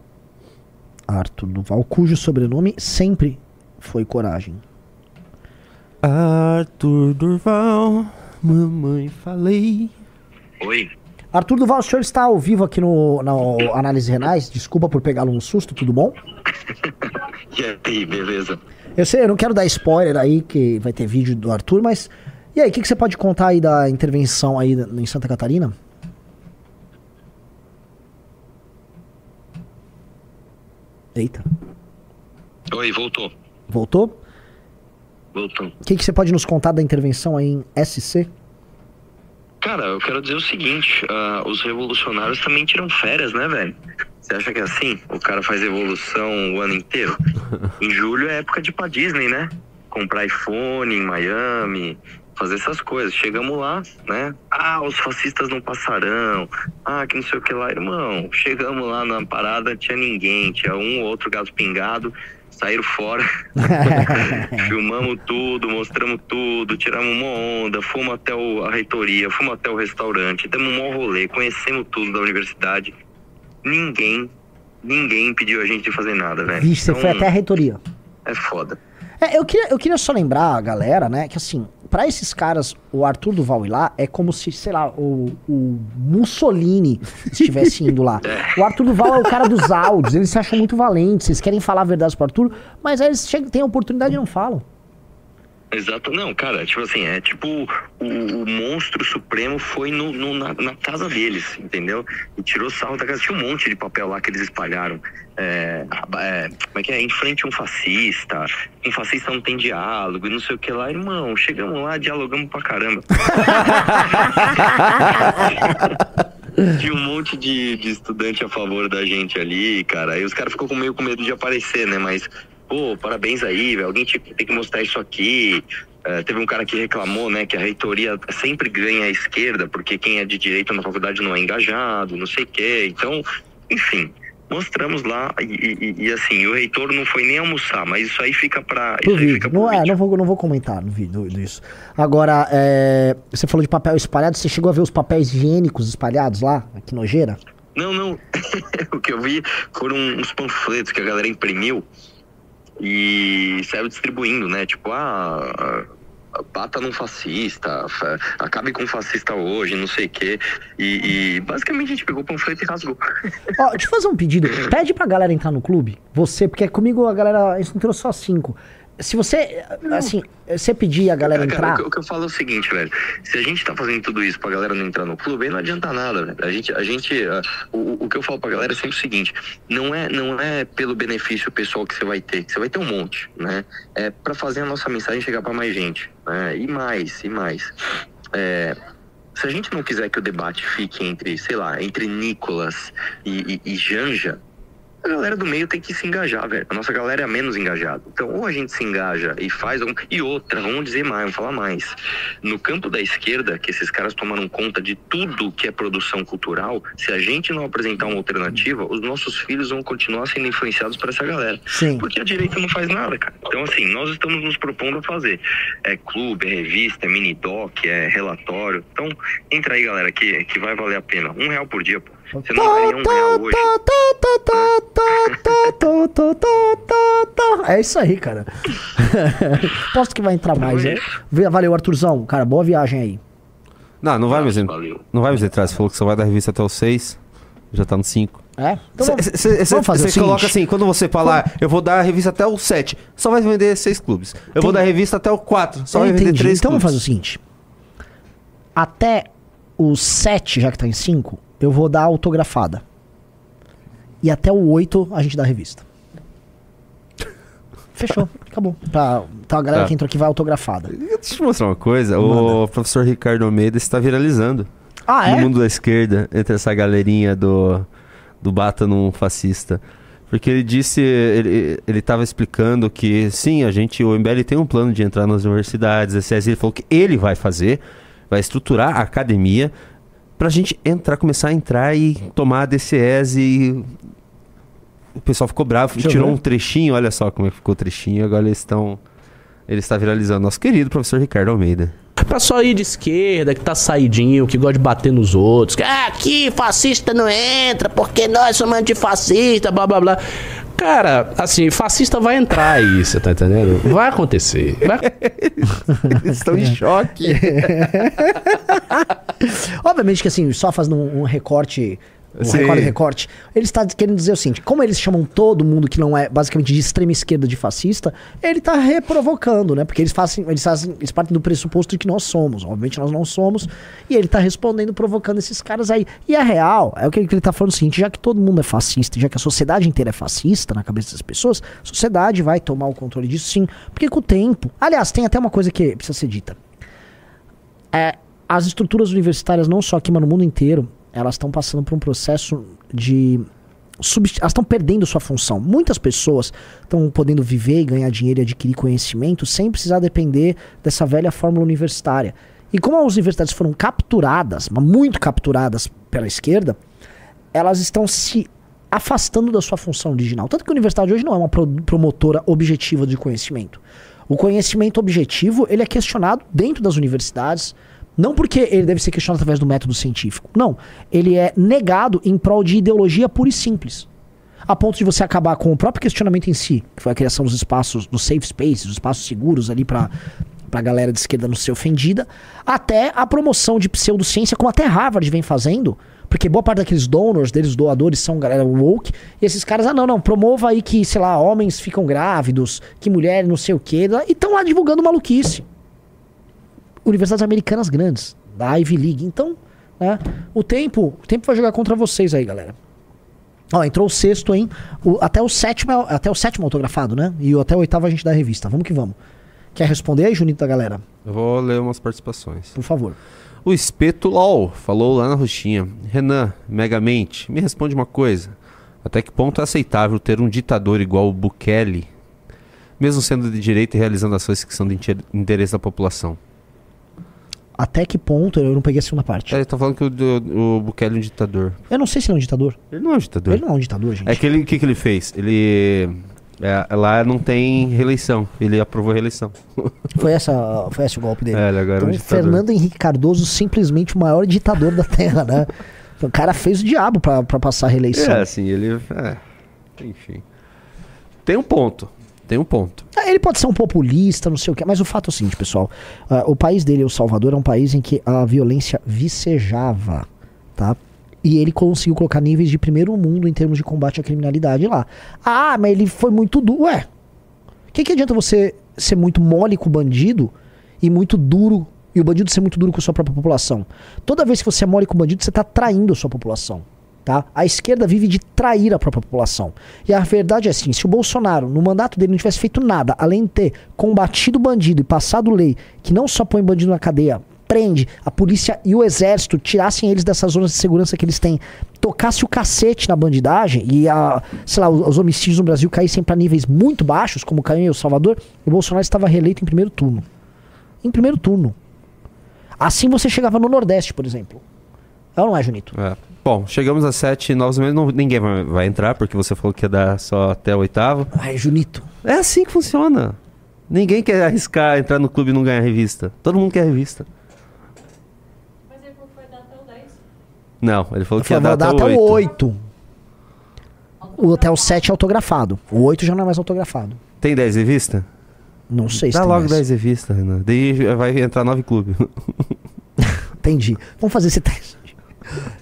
Arthur Duval, cujo sobrenome sempre foi Coragem. Arthur Durval, mamãe falei. Oi. Arthur Duval, o senhor está ao vivo aqui no, na Análise Renais. Desculpa por pegá-lo no susto, tudo bom? E aí, beleza? Eu sei, eu não quero dar spoiler aí, que vai ter vídeo do Arthur, mas. E aí, o que, que você pode contar aí da intervenção aí em Santa Catarina? Eita, Oi, voltou. voltou? Voltou. O que, que você pode nos contar da intervenção aí em SC? Cara, eu quero dizer o seguinte: ah, os revolucionários também tiram férias, né, velho? Você acha que é assim? O cara faz evolução o ano inteiro? em julho é época de ir pra Disney, né? Comprar iPhone em Miami, fazer essas coisas. Chegamos lá, né? Ah, os fascistas não passarão. Ah, que não sei o que lá. Irmão, chegamos lá na parada, tinha ninguém. Tinha um ou outro gato pingado. Saíram fora. Filmamos tudo, mostramos tudo, tiramos uma onda, fomos até o- a reitoria, fomos até o restaurante, demos um maior rolê, conhecemos tudo da universidade. Ninguém, ninguém pediu a gente de fazer nada, velho. Vixe, você Então, foi até a reitoria. É foda. É, eu queria, eu queria só lembrar a galera, né, que assim, pra esses caras, o Arthur Duval ir lá é como se, sei lá, o, o Mussolini estivesse indo lá. O Arthur Duval é o cara dos áudios, eles se acham muito valentes, eles querem falar a verdade pro Arthur, mas aí eles chegam, têm a oportunidade e não falam. Exato, não, cara, tipo assim, é tipo o, o monstro supremo foi no, no- na, na casa deles, entendeu? E tirou sarro da casa. Tinha um monte de papel lá que eles espalharam. É, é, como é que é? Em frente a um fascista, um fascista não tem diálogo e não sei o que lá. Irmão, chegamos lá, dialogamos pra caramba. Tinha um monte de, de estudante a favor da gente ali, cara. Aí os caras ficou com meio com medo de aparecer, né? Mas, pô, parabéns aí, velho. Alguém tinha- tem que mostrar isso aqui. É, teve um cara que reclamou, né, que a reitoria sempre ganha a esquerda, porque quem é de direita na faculdade não é engajado, não sei o quê. Então, enfim, mostramos lá e, e- e, assim, o reitor não foi nem almoçar, mas isso aí fica pra. Pro Isso aí vídeo. fica pro Não, é, não, vou, não vou comentar no vídeo disso. Agora, é, você falou de papel espalhado, você chegou a ver os papéis higiênicos espalhados lá, aqui nojeira? Não, não. o que eu vi foram uns panfletos que a galera imprimiu e saiu distribuindo, né? Tipo, ah. Bata num fascista, fa- acabe com o fascista hoje, não sei o quê. E, e basicamente a gente pegou o panfleto e rasgou. Ó, deixa eu fazer um pedido. Pede pra galera entrar no clube. Você, porque comigo a galera. Entrou só cinco. Se você. Assim, você pedir a galera Cara, entrar. o, que, o que eu falo é o seguinte, velho. Se a gente tá fazendo tudo isso pra galera não entrar no clube, aí não adianta nada, velho. A gente, a gente, o, o que eu falo pra galera é sempre o seguinte: não é, não é pelo benefício pessoal que você vai ter, que você vai ter um monte, né? É pra fazer a nossa mensagem chegar pra mais gente, né? E mais, e mais. É, se a gente não quiser que o debate fique entre, sei lá, entre Nicolas e, e- e Janja, a galera do meio tem que se engajar, velho. A nossa galera é a menos engajada. Então, ou a gente se engaja e faz algum... E outra, vamos dizer mais, vamos falar mais. No campo da esquerda, que esses caras tomaram conta de tudo que é produção cultural, se a gente não apresentar uma alternativa, os nossos filhos vão continuar sendo influenciados por essa galera. Sim. Porque a direita não faz nada, cara. Então, assim, nós estamos nos propondo a fazer. É clube, é revista, é mini-doc, é relatório. Então, entra aí, galera, que, que vai valer a pena. Um real por dia, pô. Você não ganha um real hoje. É isso aí, cara. Posso que vai entrar mais, né? Valeu, Arthurzão. Cara, boa viagem aí. Não, não vai mais entrar. Não vai mais entrar. Você falou que só vai dar revista até o 6. Já tá no 5. É? Então vamos- Você vamos fazer o coloca assim, quando você falar, eu vou dar a revista até o 7, só vai vender 6 clubes. Eu vou dar a revista até o 4, só Eu vai vender entendi. 3 Então vamos clubes. fazer o seguinte. Até o 7, já que tá em 5, eu vou dar autografada. E até o 8 a gente dá a revista. Fechou, acabou. Pra, então a galera Tá. que entrou aqui vai autografada. Deixa eu te mostrar uma coisa. O professor Ricardo Almeida está viralizando. Ah, no é? mundo da esquerda, entre essa galerinha do, do Bata num fascista. Porque ele disse, ele, ele tava explicando que sim, a gente, o MBL tem um plano de entrar nas universidades, a CES, ele falou que ele vai fazer, vai estruturar a academia pra gente entrar, começar a entrar e tomar a DCS e o pessoal ficou bravo, Deixa tirou um trechinho, olha só como é que ficou o trechinho, agora eles estão ele está viralizando nosso querido professor Ricardo Almeida. Pra só ir de esquerda, que tá saidinho, que gosta de bater nos outros. Que, ah, aqui fascista não entra, porque nós somos antifascistas, blá blá blá. Cara, assim, fascista vai entrar aí, você tá entendendo? Vai acontecer. Vai... Eles estão em choque. Obviamente que assim, só fazendo um, um recorte. Um Sim. recorte, recorte. Ele está querendo dizer o seguinte: como eles chamam todo mundo que não é basicamente de extrema esquerda de fascista, ele está reprovocando, né? Porque eles fazem, eles fazem, eles partem do pressuposto de que nós somos. Obviamente nós não somos. E ele está respondendo, provocando esses caras aí. E a real é o que ele está falando o seguinte: já que todo mundo é fascista, já que a sociedade inteira é fascista na cabeça das pessoas, a sociedade vai tomar o controle disso sim. Porque com o tempo. Aliás, tem até uma coisa que precisa ser dita. É, as estruturas universitárias, não só aqui, mas no mundo inteiro, elas estão passando por um processo de. Elas estão perdendo sua função. Muitas pessoas estão podendo viver e ganhar dinheiro e adquirir conhecimento sem precisar depender dessa velha fórmula universitária. E como as universidades foram capturadas, muito capturadas pela esquerda, elas estão se afastando da sua função original. Tanto que a universidade hoje não é uma pro- promotora objetiva de conhecimento. O conhecimento objetivo, ele é questionado dentro das universidades, não porque ele deve ser questionado através do método científico. Não, ele é negado em prol de ideologia pura e simples. A ponto de você acabar com o próprio questionamento em si, que foi a criação dos espaços, dos safe spaces, dos espaços seguros ali para pra galera de esquerda não ser ofendida, até a promoção de pseudociência, como até Harvard vem fazendo, Porque boa parte daqueles donors, deles doadores, são galera woke. E esses caras, ah, não, não, promova aí que, sei lá, homens ficam grávidos, que mulheres não sei o quê. E estão lá divulgando maluquice. Universidades americanas grandes, da Ivy League. Então, né, o tempo, o tempo vai jogar contra vocês aí, galera. Ó, entrou o sexto, hein? O- até, o sétimo, até o sétimo autografado, né? E até o oitavo a gente dá a revista. Vamos que vamos. Quer responder aí, Junito da galera? Eu vou ler umas participações. Por favor. O Espeto LOL falou lá na roxinha. Renan, Megamente, me responde uma coisa. Até que ponto é aceitável ter um ditador igual o Bukele, mesmo sendo de direita e realizando ações que são de inter- interesse da população? Até que ponto? Eu não peguei a segunda parte. É, ele tá falando que o, o Bukele é um ditador. Eu não sei se ele é um ditador. Ele não é um ditador. Ele não é um ditador, gente. É que ele, o que, que ele fez? Ele. é, lá não tem reeleição. Ele aprovou a reeleição. Foi, essa, foi esse o golpe dele. É, ele agora é um então, ditador. Fernando Henrique Cardoso, simplesmente o maior ditador da Terra, né? O cara fez o diabo pra, pra passar a reeleição. É, assim, ele. É, enfim. Tem um ponto. Tem um ponto. Ah, Ele pode ser um populista, não sei o que, mas o fato é o seguinte, pessoal. ah, o país dele, o Salvador, é um país em que a violência vicejava, tá? E ele conseguiu colocar níveis de primeiro mundo em termos de combate à criminalidade lá. Ah, mas ele foi muito duro. Ué, o que, que adianta você ser muito mole com o bandido e muito duro, e o bandido ser muito duro com a sua própria população? Toda vez que você é mole com o bandido, você está traindo a sua população. Tá? A esquerda vive de trair a própria população. E a verdade é assim: se o Bolsonaro, no mandato dele, não tivesse feito nada, além de ter combatido bandido e passado lei que não só põe bandido na cadeia, prende, a polícia e o exército tirassem eles dessas zonas de segurança que eles têm, tocasse o cacete na bandidagem e a, sei lá, os, os homicídios no Brasil caíssem para níveis muito baixos, como caiu em El Salvador, o Bolsonaro estava reeleito em primeiro turno. Em primeiro turno. Assim você chegava no Nordeste, por exemplo. É ou não é, Junito? É. Bom, chegamos a sete novos meses. Não, ninguém vai, vai entrar, porque você falou que ia dar só até o oitavo. Ai, Junito. É assim que funciona. Ninguém quer arriscar entrar no clube e não ganhar revista. Todo mundo quer revista. Não, ele falou que ia Vai dar dar até até o o 8. 8. O até o 7 é autografado. O 8 já não é mais autografado. Tem 10 revistas? Não sei se Dá tem logo mais. 10 revistas, Renan. Daí vai entrar nove clubes. Entendi. Vamos fazer esse teste.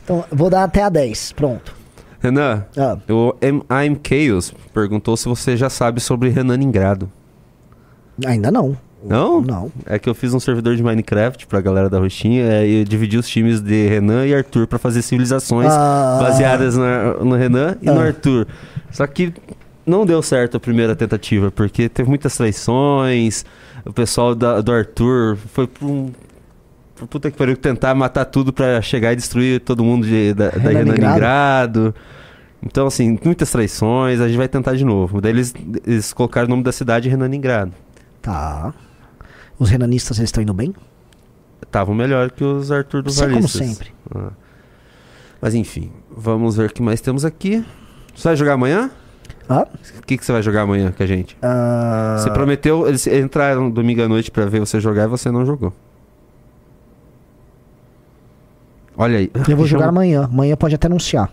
Então, vou dar até a 10. Pronto. Renan, Ah. o I'm Chaos perguntou se você já sabe sobre Renan Ingrado. Ainda não. Não? Não. É que eu fiz um servidor de Minecraft pra galera da Roxinha é, e eu dividi os times de Renan e Arthur pra fazer civilizações Ah. baseadas na- no Renan e no Ah. Arthur. Só que não deu certo a primeira tentativa, porque teve muitas traições. O pessoal da- do Arthur foi pra um. Puta que pariu, tentar matar tudo pra chegar e destruir todo mundo de, da, da Renan Ingrado. Então, assim, muitas traições, a gente vai tentar de novo. Daí eles, eles colocaram o nome da cidade Renan Ingrado. Tá. Os renanistas eles estão indo bem? Estavam melhor que os Arthur dos Isso é como Valistas. sempre. Ah. Mas enfim, vamos ver o que mais temos aqui. Você vai jogar amanhã? Hã? O que, que você vai jogar amanhã com a gente? Ah, Você prometeu, eles entraram domingo à noite pra ver você jogar e você não jogou. Olha aí. Eu vou jogar amanhã. Amanhã pode até anunciar.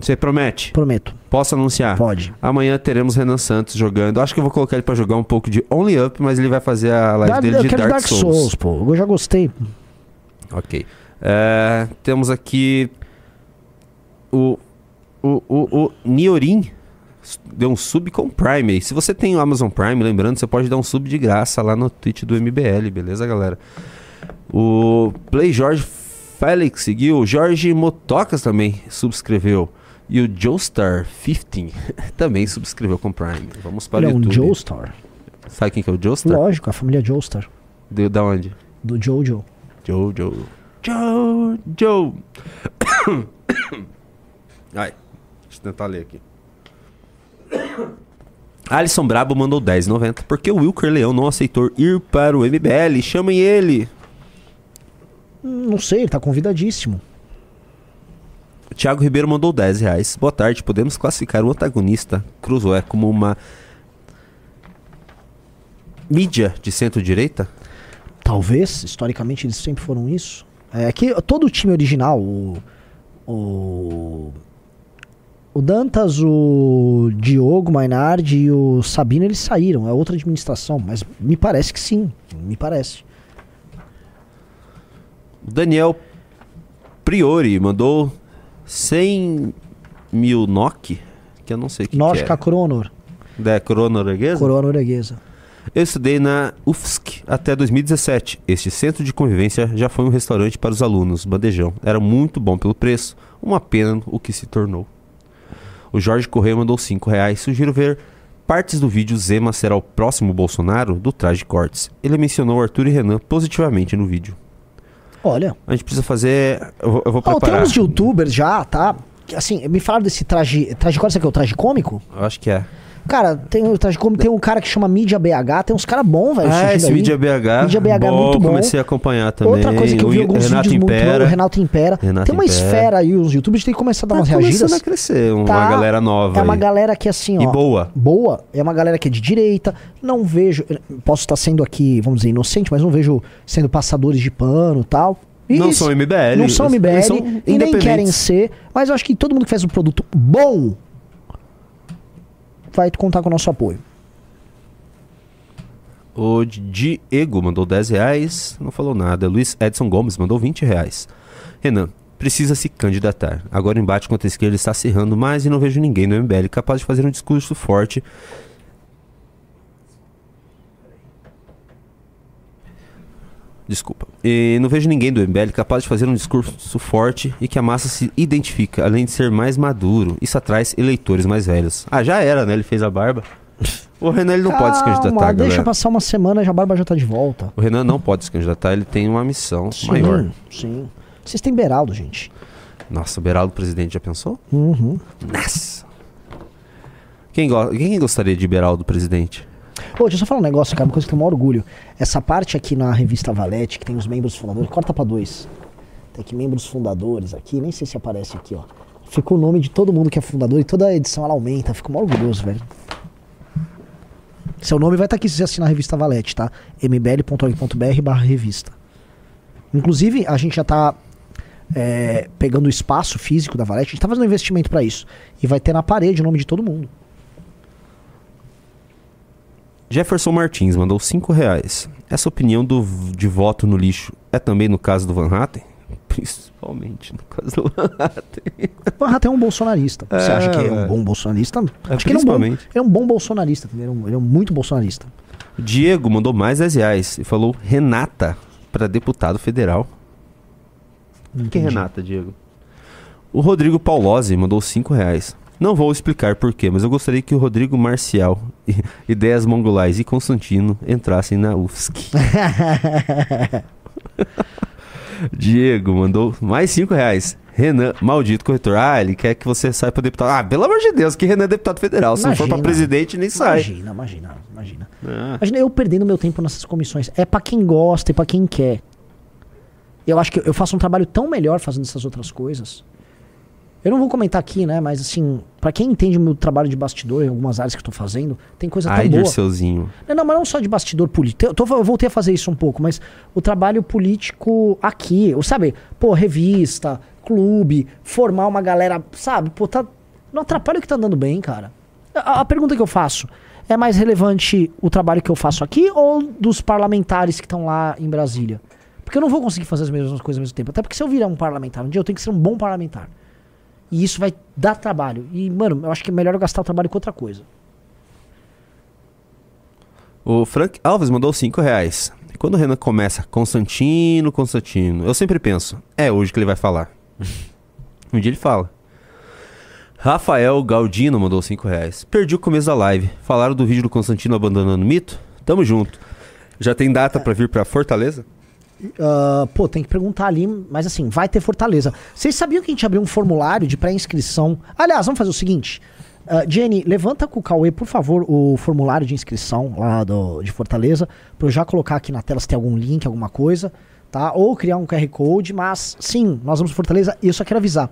Você promete? Prometo. Posso anunciar? Pode. Amanhã teremos Renan Santos jogando. Acho que eu vou colocar ele pra jogar um pouco de Only Up, mas ele vai fazer a live Dar- dele eu de Dark, Dark Souls. Souls, pô. Eu já gostei. Ok. É, temos aqui o, o, o, o Niorin deu um sub com Prime. Se você tem o Amazon Prime, lembrando, você pode dar um sub de graça lá no Twitch do MBL, beleza, galera? O Play Jorge Félix seguiu. Jorge Motocas também subscreveu. E o Joestar 15 também subscreveu com Prime. Vamos para Ele é o um YouTube. Joestar. Sabe quem que é o Joestar? Lógico, a família Joestar. De, da onde? Do Jojo. Jojo. Jojo. Ai, deixa eu tentar ler aqui. Alisson Brabo mandou 10,90. Por que o Wilker Leão não aceitou ir para o MBL? Chamem ele. Não sei, ele tá convidadíssimo. O Thiago Ribeiro mandou 10 reais. Boa tarde. Podemos classificar o antagonista Cruzoé como uma mídia de centro-direita? Talvez, historicamente eles sempre foram isso. É que todo o time original, o, o, o Dantas, o Diogo Mainardi e o Sabino, eles saíram. É outra administração, mas me parece que sim. Me parece. O Daniel Priori mandou 100 mil NOK, que eu não sei o que, que Norte é. Cronor. Da coroa norueguesa? Coroa norueguesa. Eu estudei na UFSC até 2017. Este centro de convivência já foi um restaurante para os alunos, bandejão. Era muito bom pelo preço, uma pena o que se tornou. O Jorge Correia mandou 5 reais. Sugiro ver partes do vídeo Zema será o próximo Bolsonaro do Traje Cortes. Ele mencionou Arthur e Renan positivamente no vídeo. Olha. A gente precisa fazer. Eu vou, eu vou Ó, tem preparar. uns youtubers já, tá? Assim, me falaram desse traje. Traje qual? Você que é o traje cômico? Eu acho que é. Cara, tem cômico, tem um cara que chama Mídia BH, tem uns caras bons, velho. Ah, esse. Mídia BH. Mídia BH é bom, muito bom. Comecei a acompanhar também. Outra coisa que eu vi O alguns Renato vídeos muito Impera. bons, o Renato Impera. Renato tem uma Impera. esfera aí, os youtubers têm que começar a dar Tá umas começando reagidas. a crescer, uma Tá. galera nova É uma aí. galera que assim, ó. E boa. Boa. É uma galera que é de direita. Não vejo. Posso estar sendo aqui, vamos dizer, inocente, mas não vejo sendo passadores de pano e tal. Não Isso. são MBL, Não são MBL. são e nem querem ser. Mas eu acho que todo mundo que faz um produto bom vai contar com o nosso apoio. O Diego mandou 10 reais, não falou nada. Luiz Edson Gomes mandou 20 reais. Renan, precisa se candidatar. Agora o embate contra a esquerda está acirrando mais e não vejo ninguém no MBL capaz de fazer um discurso forte. Desculpa. E não vejo ninguém do MBL capaz de fazer um discurso forte e que a massa se identifica, além de ser mais maduro. Isso atrai eleitores mais velhos. Ah, já era, né? Ele fez a barba. O Renan ele não pode se Calma, candidatar, Deixa galera. passar uma semana e a barba já tá de volta. O Renan não pode se candidatar, ele tem uma missão Sim, maior. Sim. Vocês têm Beraldo, gente. Nossa, o Beraldo presidente já pensou? Uhum. Nossa. Quem, go quem gostaria de Beraldo presidente? Pô, deixa eu só falar um negócio, cara, uma coisa que eu tenho orgulho. Essa parte aqui na revista Valete, que tem os membros fundadores, corta pra dois. Tem aqui membros fundadores aqui, nem sei se aparece aqui, ó. Fica o nome de todo mundo que é fundador e toda edição ela aumenta. Fico mó orgulhoso, velho. Seu nome vai estar aqui se você assinar a revista Valete, tá? mbl.org.br barra revista. Inclusive, a gente já tá é, pegando o espaço físico da Valete, a gente tá fazendo um investimento pra isso. E vai ter na parede o nome de todo mundo. Jefferson Martins mandou 5 reais. Essa opinião do, de voto no lixo é também no caso do Van Hatten? Principalmente no caso do Van Hatten. O Rato é um bolsonarista. Você É, acha que é um bom bolsonarista? É, Acho que ele é um, bom, ele é um bom bolsonarista. Ele é um, ele é um muito bolsonarista. Diego mandou mais 10 reais e falou Renata para deputado federal. Quem é Renata, Diego? O Rodrigo Paulose mandou 5 reais. Não vou explicar porquê, mas eu gostaria que o Rodrigo Marcial, Ideias Mongolais e Constantino entrassem na UFSC. Diego mandou mais 5 reais. Renan, maldito corretor. Ah, ele quer que você saia para deputado. Ah, pelo amor de Deus, que Renan é deputado federal. Se não for para Imagina. presidente, nem sai. Imagina, imagina, imagina. Ah. Imagina eu perdendo meu tempo nessas comissões. É pra quem gosta e pra quem quer. Eu acho que eu faço um trabalho tão melhor fazendo essas outras coisas. Eu não vou comentar aqui, né? Mas assim, pra quem entende o meu trabalho de bastidor em algumas áreas que eu tô fazendo, tem coisa tão Ai, boa. Dirceuzinho. Não, não, mas não só de bastidor político. Eu, tô- eu voltei a fazer isso um pouco, mas o trabalho político aqui, ou sabe? Pô, revista, clube, formar uma galera, sabe? Pô, tá. Não atrapalha o que tá andando bem, cara. A, a pergunta que eu faço: é mais relevante o trabalho que eu faço aqui ou dos parlamentares que estão lá em Brasília? Porque eu não vou conseguir fazer as mesmas coisas ao mesmo tempo. Até porque se eu virar um parlamentar um dia, eu tenho que ser um bom parlamentar. E isso vai dar trabalho. E, mano, eu acho que é melhor eu gastar o trabalho com outra coisa. O Frank Alves mandou 5 reais. Quando o Renan começa Constantino, Constantino, eu sempre penso, é hoje que ele vai falar. um dia ele fala. Rafael Galdino mandou 5 reais. Perdi o começo da live. Falaram do vídeo do Constantino abandonando o mito? Tamo junto. Já tem data pra vir pra Fortaleza? Ah, pô, tem que perguntar ali, mas assim, vai ter Fortaleza. Vocês sabiam que a gente abriu um formulário de pré-inscrição? Aliás, vamos fazer o seguinte. ah, Jenny, levanta com o Cauê, por favor, o formulário de inscrição lá do, de Fortaleza, pra eu já colocar aqui na tela se tem algum link, alguma coisa, tá? Ou criar um QR Code, mas sim, nós vamos Fortaleza e eu só quero avisar.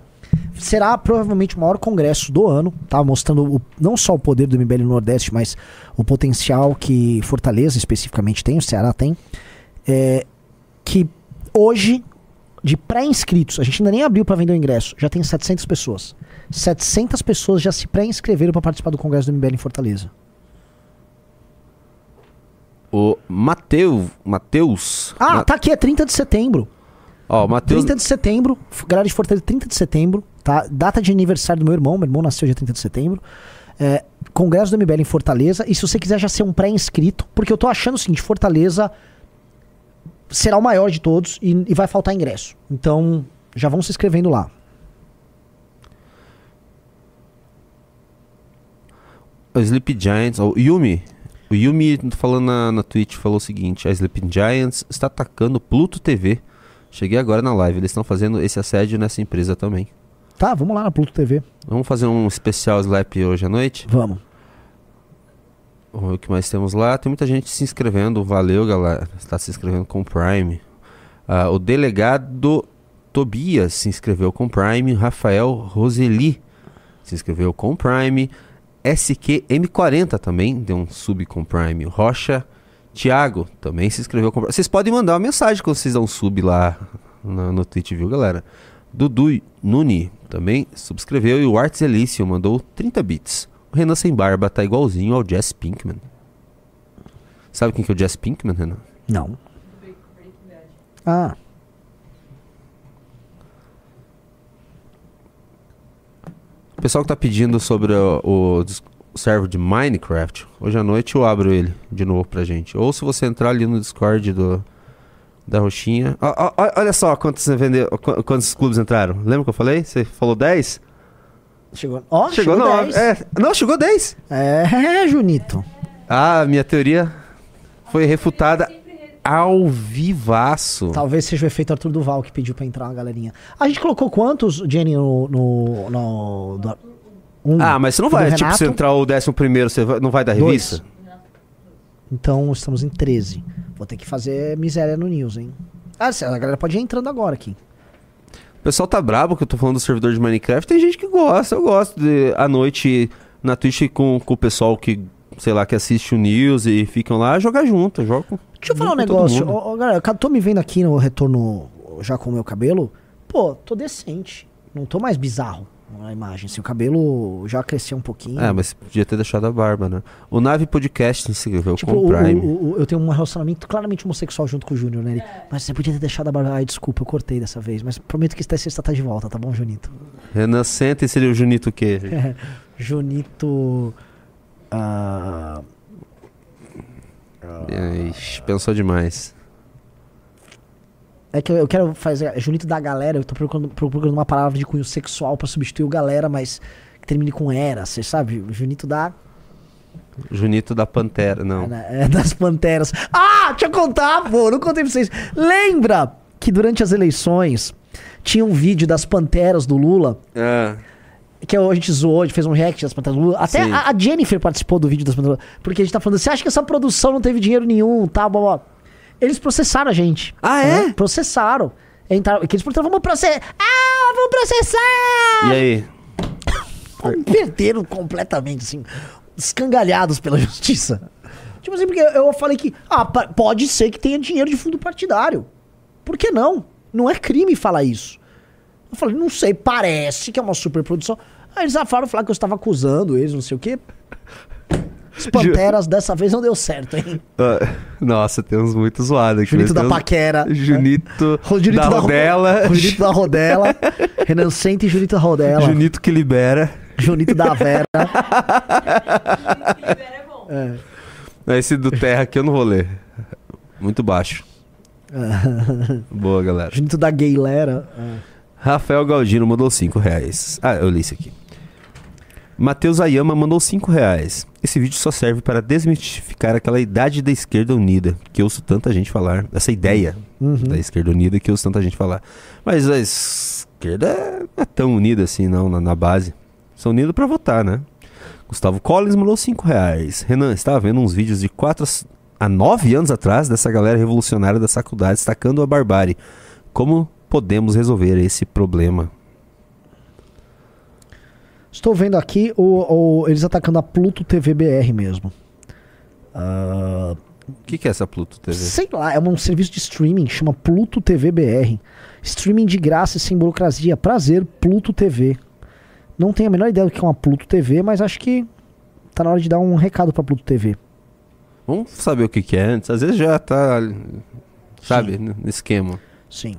Será provavelmente o maior congresso do ano, tá? Mostrando o- não só o poder do MBL no Nordeste, mas o potencial que Fortaleza especificamente tem, o Ceará tem. É, que hoje, de pré-inscritos, a gente ainda nem abriu para vender o ingresso, já tem 700 pessoas. 700 pessoas já se pré-inscreveram para participar do congresso do MBL em Fortaleza. O Mateu, Mateus. Ah, Ma- tá aqui, é 30 de setembro. Ó, o Matheus. 30 de setembro, galera de Fortaleza, 30 de setembro, tá? Data de aniversário do meu irmão, meu irmão nasceu dia 30 de setembro. É, Congresso do MBL em Fortaleza. E se você quiser já ser um pré-inscrito, porque eu tô achando o seguinte: Fortaleza será o maior de todos e, e vai faltar ingresso. Então, já vão se inscrevendo lá. O Sleep Giants, o Yumi. O Yumi, falando na, na Twitch, falou o seguinte: a Sleep Giants está atacando Pluto TV. Cheguei agora na live, eles estão fazendo esse assédio nessa empresa também. Tá, vamos lá na Pluto TV. Vamos fazer um especial Slap hoje à noite? Vamos. O que mais temos lá? Tem muita gente se inscrevendo. Valeu, galera. Está se inscrevendo com o Prime. Ah, o delegado Tobias se inscreveu com o Prime. Rafael Roseli se inscreveu com o Prime. SQM40 também deu um sub com o Prime. Rocha Thiago também se inscreveu com o Prime. Vocês podem mandar uma mensagem quando vocês dão um sub lá no, no Twitch, viu, galera? Dudu Nuni também subscreveu. E o Arts Elício mandou 30 bits. O Renan Sem Barba tá igualzinho ao Jess Pinkman. Sabe quem que é o Jess Pinkman, Renan? Não. Ah. O pessoal que tá pedindo sobre o, o o server de Minecraft, hoje à noite eu abro ele de novo pra gente. Ou se você entrar ali no Discord do da Roxinha. Ó, ó, olha só quantos vendeu, qu- quantos clubes entraram. Lembra que eu falei? Você falou 10? Chegou. Ó, chegou, chegou não. 10. É, não, chegou 10. É, Junito. Ah, minha teoria foi refutada ao vivaço. Talvez seja o efeito Arthur Duval que pediu pra entrar uma galerinha. A gente colocou quantos, Jenny, no. no, no- do- um, Ah, mas você não vai, tipo, se entrar o décimo primeiro, você vai- não vai dar Dois. revista? Então estamos em 13. Vou ter que fazer miséria no News, hein? Ah, a galera pode ir entrando agora aqui. O pessoal tá brabo que eu tô falando do servidor de Minecraft. Tem gente que gosta. Eu gosto de à noite na Twitch com, com o pessoal que, sei lá, que assiste o News e ficam lá jogar junto. Jogo. Deixa eu falar um negócio. Ó, ó, galera, eu tô me vendo aqui no retorno já com o meu cabelo. Pô, tô decente. Não tô mais bizarro na imagem. Se o cabelo já cresceu um pouquinho. É, mas podia ter deixado a barba, né? O Nave Podcast inscreveu Tipo, com o- Prime. o- o- eu tenho um relacionamento claramente homossexual junto com o Júnior, né? Ele, Mas você podia ter deixado a barba. Ai, desculpa, eu cortei dessa vez. Mas prometo que esta sexta tá de volta, tá bom, Junito? Renan Senta e seria o Junito o quê? Junito. ah, Ixi, pensou demais. É que eu- quero fazer. É Junito da galera, eu tô procurando, procurando uma palavra de cunho sexual pra substituir o galera, mas que termine com era, você sabe? Junito da. Junito da Pantera, não. É das panteras. Ah, deixa eu contar, pô, não contei pra vocês. Lembra que durante as eleições tinha um vídeo das panteras do Lula? Ah, Que a gente zoou, a gente fez um react das panteras do Lula. Até a, a Jennifer participou do vídeo das panteras do Lula. Porque a gente tá falando, você acha que essa produção não teve dinheiro nenhum, tá, blá, blá. Eles processaram a gente. Ah, é? Processaram. Entraram, que eles perguntaram, vamos processar. Ah, vamos processar! e aí? perderam completamente, assim, escangalhados pela justiça. Tipo assim, porque eu falei que, ah, pode ser que tenha dinheiro de fundo partidário. Por que não? Não é crime falar isso. Eu falei, não sei, parece que é uma superprodução. Aí eles falaram, falaram que eu estava acusando eles, não sei o quê. As Panteras dessa vez não deu certo, hein? Ah, Nossa, tem uns muito zoados aqui. Junito da tem uns- Paquera. Junito, Junito da Rodela. Junito da Rodela. Renan Sente e Junito da Rodela. Junito que libera. Junito da Vera. é. Esse do Terra aqui eu não vou ler. Muito baixo. Boa, galera. Junito da Gaylera. Rafael Galdino mandou 5 reais. Ah, eu li isso aqui. Matheus Ayama mandou 5 reais. Esse vídeo só serve para desmistificar aquela idade da esquerda unida, que ouço tanta gente falar. Essa ideia Uhum. da esquerda unida que ouço tanta gente falar. Mas a esquerda não é tão unida assim, não, na, na base. São unidos para votar, né? Gustavo Collins mandou 5 reais. Renan, estava vendo uns vídeos de 4 a 9 anos atrás dessa galera revolucionária da faculdade destacando a barbárie. Como podemos resolver esse problema? Estou vendo aqui o, o- eles atacando a Pluto TV BR mesmo. Ah, O que, que é essa Pluto TV? sei lá, é um serviço de streaming chama Pluto TV BR. Streaming de graça e sem burocracia. Prazer, Pluto TV. Não tenho a menor ideia do que é uma Pluto TV, mas acho que tá na hora de dar um recado pra Pluto TV. Vamos saber o que, que é antes. Às vezes já tá, sabe, no esquema. Sim.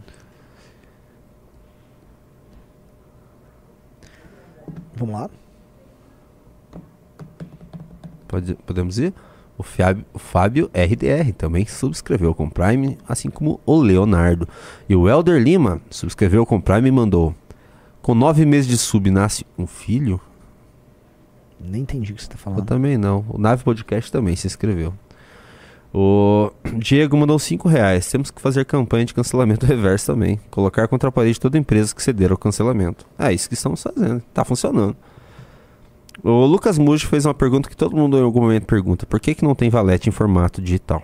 Vamos lá. Pode- podemos ir? O Fábio, o Fábio RDR também subscreveu com Prime, assim como o Leonardo. E o Elder Lima subscreveu com Prime e mandou: Com nove meses de sub nasce um filho? Nem entendi o que você tá Eu falando. também não. O Nave Podcast também se inscreveu. O Diego mandou 5 reais. Temos que fazer campanha de cancelamento reverso também. Colocar contra a parede toda empresa que ceder ao cancelamento. É isso que estamos fazendo. Tá funcionando. O Lucas Muji fez uma pergunta que todo mundo em algum momento pergunta. Por que, que não tem valete em formato digital?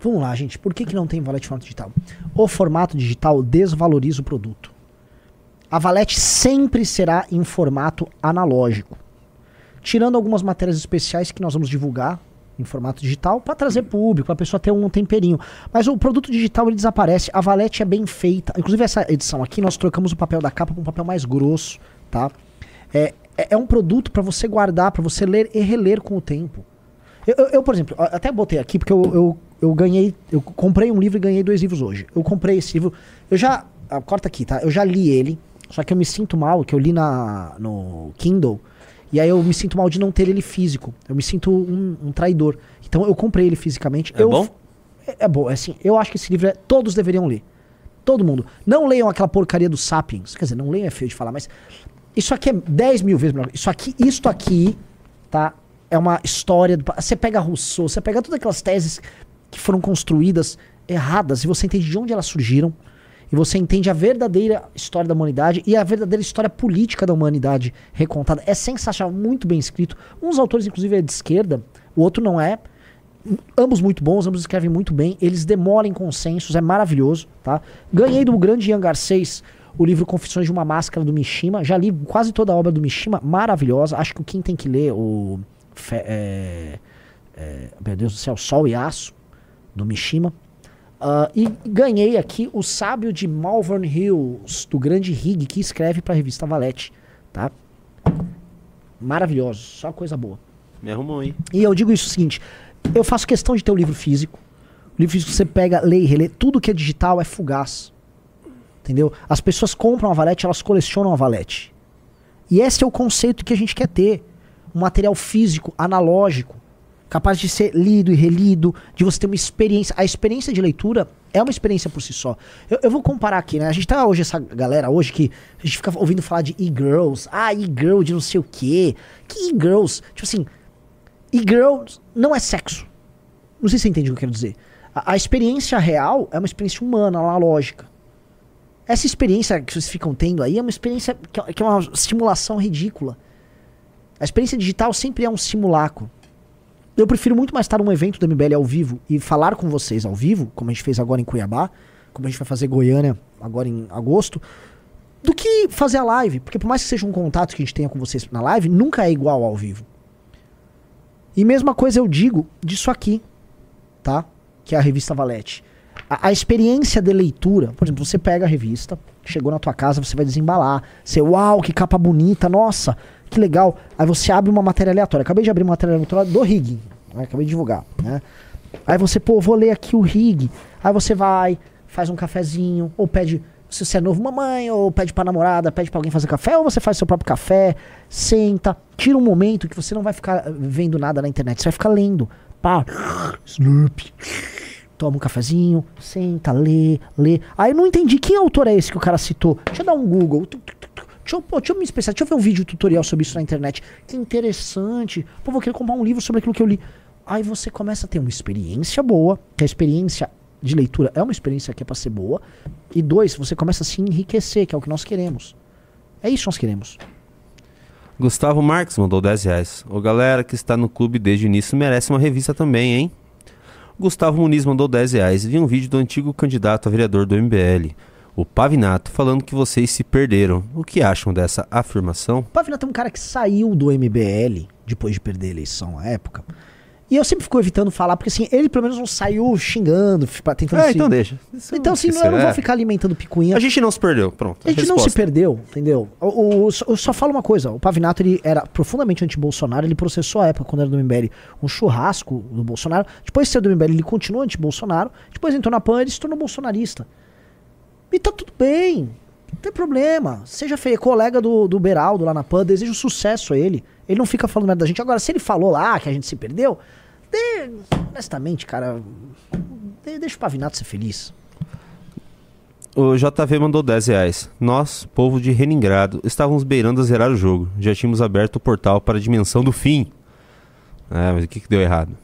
Vamos lá, gente. Por que, que não tem valete em formato digital? O formato digital desvaloriza o produto. A valete sempre será em formato analógico. Tirando algumas matérias especiais que nós vamos divulgar em formato digital para trazer público, para a pessoa ter um temperinho. Mas o produto digital ele desaparece. A valete é bem feita. Inclusive essa edição aqui nós trocamos o papel da capa por um papel mais grosso, tá? É, é, é um produto para você guardar, para você ler e reler com o tempo. Eu, eu- eu, por exemplo, até botei aqui porque eu, eu, eu ganhei, eu comprei um livro e ganhei dois livros hoje. Eu comprei esse livro, eu já, ah, corta aqui, tá? Eu já li ele, só que eu me sinto mal, que eu li na, no Kindle, e aí eu me sinto mal de não ter ele físico. Eu me sinto um, um traidor. Então eu comprei ele fisicamente. É eu, bom? É, é bom, é assim, eu acho que esse livro é, todos deveriam ler. Todo mundo. Não leiam aquela porcaria do Sapiens. Quer dizer, não leiam é feio de falar, mas isso aqui é 10 mil vezes melhor. Isso aqui, isto aqui, tá? É uma história. Do, você pega Rousseau, você pega todas aquelas teses que foram construídas erradas e você entende de onde elas surgiram. E você entende a verdadeira história da humanidade e a verdadeira história política da humanidade recontada. É sensacional, muito bem escrito. Uns autores, inclusive, é de esquerda, o outro não é. Ambos muito bons, ambos escrevem muito bem. Eles demoram em consensos, é maravilhoso, tá? Ganhei do grande Ian Garcês o livro Confissões de uma Máscara do Mishima. Já li quase toda a obra do Mishima, maravilhosa. Acho que quem tem que ler o. Fe- é, é, meu Deus do céu, Sol e Aço, do Mishima. Ah, e ganhei aqui o Sábio de Malvern Hills, do grande Rig, que escreve para a revista Valete, tá? Maravilhoso, só coisa boa. Me arrumou aí. E eu digo isso o seguinte: eu faço questão de ter o livro físico. O livro físico você pega, lê e relê. Tudo que é digital é fugaz. Entendeu? As pessoas compram a valete, elas colecionam a valete. E esse é o conceito que a gente quer ter. Um material físico, analógico, capaz de ser lido e relido, de você ter uma experiência. A experiência de leitura é uma experiência por si só. Eu, eu vou comparar aqui, né? A gente tá hoje, essa galera hoje que a gente fica ouvindo falar de e-girls. Ah, e-girl de não sei o quê. Que e-girls? Tipo assim, e-girl não é sexo. Não sei se você entende o que eu quero dizer. A, a experiência real é uma experiência humana, analógica. Essa experiência que vocês ficam tendo aí é uma experiência que é- que é uma simulação ridícula. A experiência digital sempre é um simulacro. Eu prefiro muito mais estar num evento do MBL ao vivo e falar com vocês ao vivo, como a gente fez agora em Cuiabá, como a gente vai fazer Goiânia agora em agosto, do que fazer a live. Porque por mais que seja um contato que a gente tenha com vocês na live, nunca é igual ao vivo. E mesma coisa eu digo disso aqui, tá? Que é a revista Valete. A, a experiência de leitura, por exemplo, você pega a revista, chegou na tua casa, você vai desembalar. Você, uau, que capa bonita, nossa, que legal. Aí você abre uma matéria aleatória. Acabei de abrir uma matéria aleatória do Rig, né? acabei de divulgar, né? Aí você, pô, vou ler aqui o Rig. Aí você vai, faz um cafezinho, ou pede, se você é novo, mamãe, ou pede pra namorada, pede pra alguém fazer café, ou você faz seu próprio café, senta, tira um momento que você não vai ficar vendo nada na internet, você vai ficar lendo. Pá, Slurp. Toma um cafezinho, senta, lê, lê. Aí eu não entendi que autor é esse que o cara citou. Deixa eu dar um Google. Deixa eu, pô, deixa eu me especializar, deixa eu ver um vídeo tutorial sobre isso na internet. Que interessante. Pô, vou querer comprar um livro sobre aquilo que eu li. Aí você começa a ter uma experiência boa, que a experiência de leitura é uma experiência que é pra ser boa. E dois, você começa a se enriquecer, que é o que nós queremos. É isso que nós queremos. Gustavo Marques mandou 10 reais. Ô galera que está no clube desde o início merece uma revista também, hein? Gustavo Muniz mandou 10 reais. Vi um vídeo do antigo candidato a vereador do MBL, o Pavinato, falando que vocês se perderam. O que acham dessa afirmação? O Pavinato é um cara que saiu do MBL depois de perder a eleição à época. E eu sempre fico evitando falar, porque assim, ele pelo menos não saiu xingando, tentando É, se... então deixa. Isso Então assim, eu não vou é. ficar alimentando picuinha. A gente não se perdeu, pronto. A gente não se resposta. perdeu, entendeu? O, eu só falo uma coisa: o Pavinato ele era profundamente anti-Bolsonaro, ele processou a época, quando era do MBL, um churrasco do Bolsonaro. Depois de ser do MBL, ele continuou anti-Bolsonaro. Depois entrou na PAN, ele se tornou bolsonarista. E tá tudo bem. Não tem problema. Seja feio, colega do, do Beraldo lá na PAN, desejo sucesso a ele. Ele não fica falando merda da gente. Agora, se ele falou lá que a gente se perdeu, dê- honestamente, cara, dê- deixa o Pavinato ser feliz. O JV mandou 10 reais. Nós, povo de Reningrado, estávamos beirando a zerar o jogo. Já tínhamos aberto o portal para a dimensão do fim. É, mas o que, que deu errado?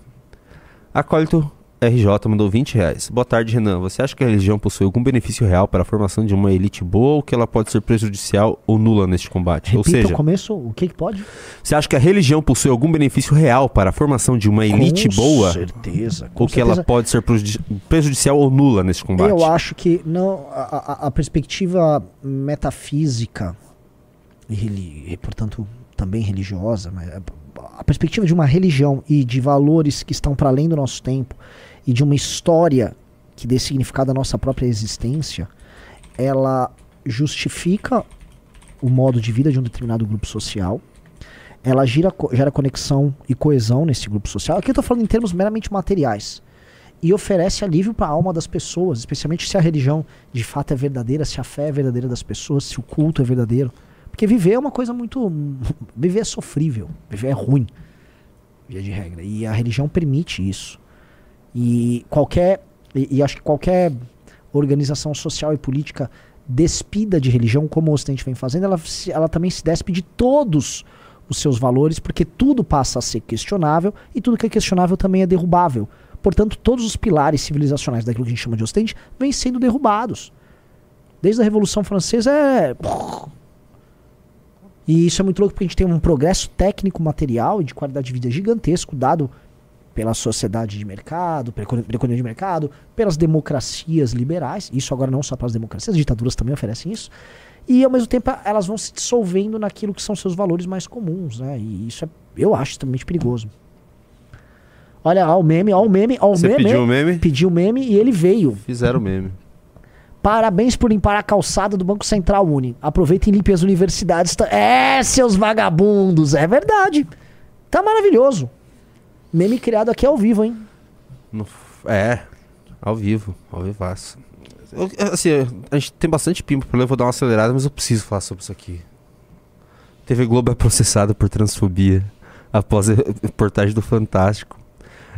Acólito RJ mandou 20 reais. Boa tarde, Renan. Você acha que a religião possui algum benefício real para a formação de uma elite boa ou que ela pode ser prejudicial ou nula neste combate? ou Repita seja, o começo, o que que pode? você acha que a religião possui algum benefício real para a formação de uma elite Com boa? certeza, com Ou que ela certeza. pode ser prejudi- prejudicial ou nula neste combate? Eu acho que não a, a- a perspectiva metafísica e, e, portanto também religiosa, mas a- perspectiva de uma religião e de valores que estão para além do nosso tempo e de uma história que dê significado à nossa própria existência, ela justifica o modo de vida de um determinado grupo social. Ela gira, gera conexão e coesão nesse grupo social. Aqui eu estou falando em termos meramente materiais e oferece alívio para a alma das pessoas, especialmente se a religião de fato é verdadeira, se a fé é verdadeira das pessoas, se o culto é verdadeiro. Porque viver é uma coisa muito. Viver é sofrível, viver é ruim, via de regra. E a religião permite isso. E qualquer. E, e acho que qualquer organização social e política despida de religião, como o Ocidente vem fazendo, ela, ela também se despe de todos os seus valores, porque tudo passa a ser questionável e tudo que é questionável também é derrubável. Portanto, todos os pilares civilizacionais daquilo que a gente chama de Ocidente vêm sendo derrubados. Desde a Revolução Francesa é. E isso é muito louco porque a gente tem um progresso técnico, material e de qualidade de vida gigantesco dado pela sociedade de mercado, pela econo- pela economia de mercado, pelas democracias liberais. Isso agora não só pelas democracias, as ditaduras também oferecem isso. E ao mesmo tempo elas vão se dissolvendo naquilo que são seus valores mais comuns, né? E isso é, eu acho extremamente perigoso. Olha, ó o meme, ó o meme, ó o Você meme. pediu o meme? Pediu o meme e ele veio. Fizeram meme. Parabéns por limpar a calçada do Banco Central Uni. Aproveitem e limpem as universidades. É, seus vagabundos. É verdade. Tá maravilhoso. Meme criado aqui ao vivo, hein? No- É, ao vivo, ao vivaço. Assim, a gente tem bastante pimpo pra eu vou dar uma acelerada, mas eu preciso falar sobre isso aqui. TV Globo é processada por transfobia após a reportagem do Fantástico.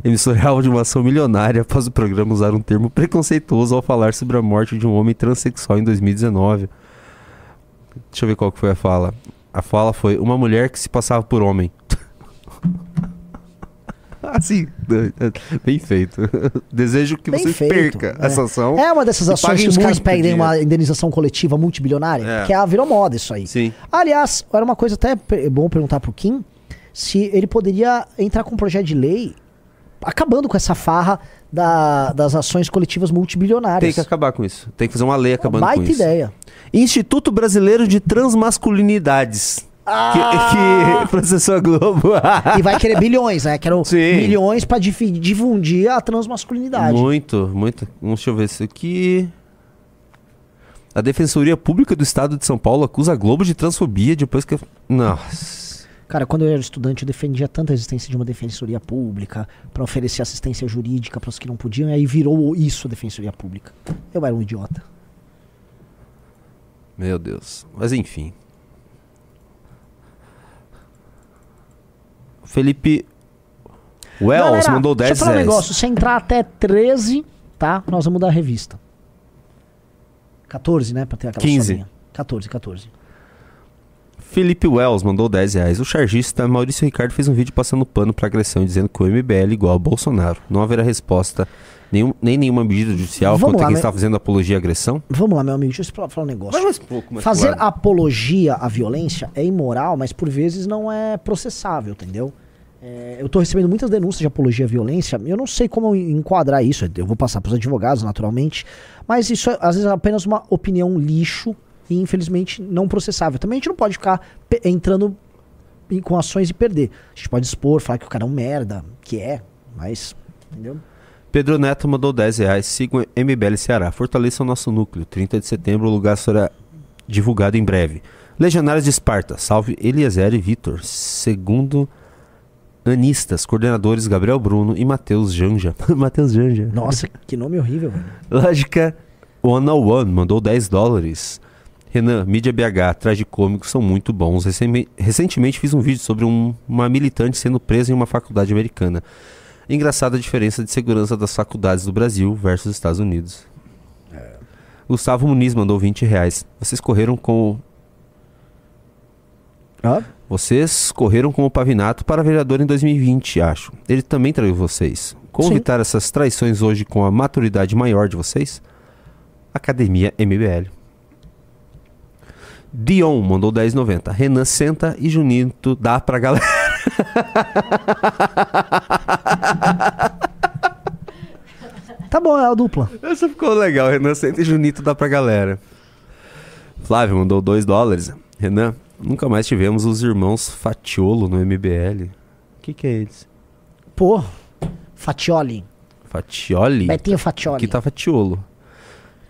Emissora alvo de uma ação milionária após o programa usar um termo preconceituoso ao falar sobre a morte de um homem transexual em 2019. Deixa eu ver qual que foi a fala. A fala foi uma mulher que se passava por homem. assim, bem feito. Desejo que Bem você feito, perca é. essa ação. É uma dessas ações que os caras pedem uma indenização coletiva multibilionária, É. que é, virou moda isso aí. Sim. Aliás, era uma coisa até bom perguntar pro Kim se ele poderia entrar com um projeto de lei acabando com essa farra da- das ações coletivas multibilionárias. Tem que acabar com isso. Tem que fazer uma lei acabando baita com isso. ideia. Instituto Brasileiro de Transmasculinidades. Que, que processou a Globo. e vai querer bilhões, né? Quero milhões pra difi- difundir a transmasculinidade. Muito, muito. Deixa eu ver isso aqui. A Defensoria Pública do Estado de São Paulo acusa a Globo de transfobia depois que. Nossa. Cara, quando eu era estudante, eu defendia tanto a existência de uma defensoria pública pra oferecer assistência jurídica para os que não podiam, e aí virou isso a defensoria pública. Eu era um idiota. Meu Deus. Mas enfim. Felipe Wells Galera, mandou deixa 10 eu falar um negócio. Se entrar até 13, tá? Nós vamos mudar a revista. 14, né? Pra ter aquela 15. solinha. 14, 14. Felipe Wells mandou 10 reais. O chargista Maurício Ricardo fez um vídeo passando pano pra agressão, dizendo que o MBL é igual ao Bolsonaro. Não haverá resposta, nenhum, nem nenhuma medida judicial Vamos contra lá, quem né? está fazendo apologia à agressão. Vamos lá, meu amigo, deixa eu falar- um negócio. Fazer claro. apologia à violência é imoral, mas por vezes não é processável, entendeu? É, eu tô recebendo muitas denúncias de apologia à violência. Eu não sei como enquadrar isso. Eu vou passar pros advogados, naturalmente. Mas isso é, às vezes é apenas uma opinião lixo e, infelizmente, não processável. Também a gente não pode ficar entrando em- com ações e perder. A gente pode expor, falar que o cara é um merda, que é, mas. Entendeu? Pedro Neto mandou 10 reais. Sigam MBL Ceará. Fortaleçam nosso núcleo. 30 de setembro, o lugar será divulgado em breve. Legionários de Esparta. Salve Eliezer e Vitor. Segundo Anistas, coordenadores Gabriel Bruno e Matheus Janja. Matheus Janja. Nossa, que nome horrível, velho. Lógica 101 mandou 10 dólares. Renan, mídia BH, tragicômicos são muito bons. Recentemente fiz um vídeo sobre um- uma militante sendo presa em uma faculdade americana. Engraçada a diferença de segurança das faculdades do Brasil versus Estados Unidos. Gustavo Muniz mandou 20 reais. Vocês correram com. Vocês correram com o Pavinato para vereador em 2020, acho. Ele também traiu vocês. Como Sim. evitar essas traições hoje com a maturidade maior de vocês? Academia MBL. Dion mandou 10,90. Renan senta e Junito dá pra galera. Tá bom, é a dupla. Essa ficou legal. Renan senta e Junito dá pra galera. Flávio mandou 2 dólares. Renan, nunca mais tivemos os irmãos Fatiolo no MBL. O que, que é eles? Pô, Fatioli. Fatioli? Betinho Fatioli. Aqui tá Fatiolo.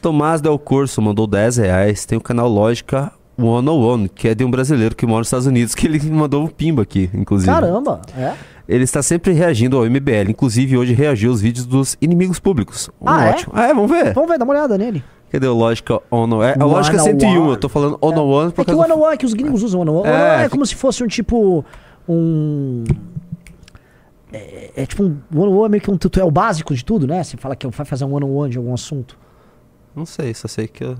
Tomás Del Corso mandou 10 reais. Tem o canal Lógica 101, que é de um brasileiro que mora nos Estados Unidos, que ele mandou um pimba aqui, inclusive. Caramba, é? Ele está sempre reagindo ao MBL. Inclusive, hoje reagiu aos vídeos dos inimigos públicos. Um Ah, é? ótimo. Ah, é? Vamos ver. Vamos ver, dá uma olhada nele. Cadê o Lógica On É, a Lógica 101, eu tô falando On One por É que o do... one é que os gringos usam one on one. É, One on one é como se fosse um tipo. Um. É, é tipo um. One on one é meio que um tutorial básico de tudo, né? Você fala que vai fazer um one on one de algum assunto. Não sei, só sei que eu...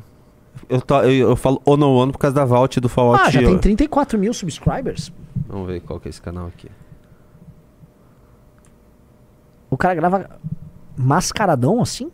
Eu, tô- eu, eu falo On One por causa da Vault do Fallout. Ah, já tem ó. 34 mil subscribers. Vamos ver qual que é esse canal aqui. O cara grava mascaradão assim?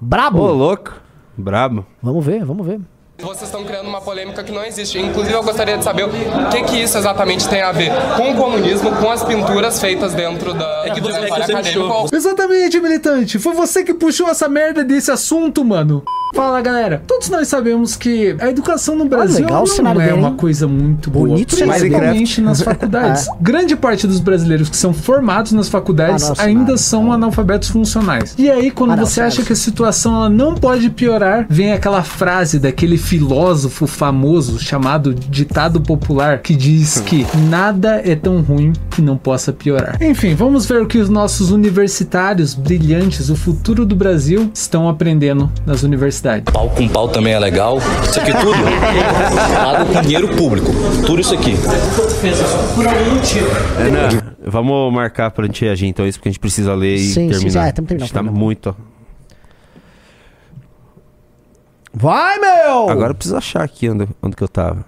Brabo! Ô, louco. Brabo. Vamos ver, vamos ver. Vocês estão criando uma polêmica que não existe. Inclusive, eu gostaria de saber o que, que isso exatamente tem a ver com o comunismo, com as pinturas feitas dentro da é que você Exatamente, militante. Foi você que puxou essa merda desse assunto, mano. Fala, galera. Todos nós sabemos que a educação no Brasil legal o não é dele, uma coisa muito boa, Bonito principalmente nas faculdades. É. Grande parte dos brasileiros que são formados nas faculdades Ah, não, ainda cenário. são analfabetos funcionais. E aí, quando Ah, não, você acha que a situação ela não pode piorar, vem aquela frase daquele filósofo famoso chamado ditado popular que diz que nada é tão ruim que não possa piorar. Enfim, vamos ver o que os nossos universitários brilhantes, o futuro do Brasil, estão aprendendo nas universidades. Pau com pau também é legal. Isso aqui tudo pago com dinheiro público. Tudo isso aqui. Por algum motivo. Vamos marcar pra gente reagir então isso, porque a gente precisa ler e Sim, sim, terminar. sim, é, tamo terminando, A gente tá terminando. muito... Vai, meu! Agora eu preciso achar aqui onde, onde que eu tava.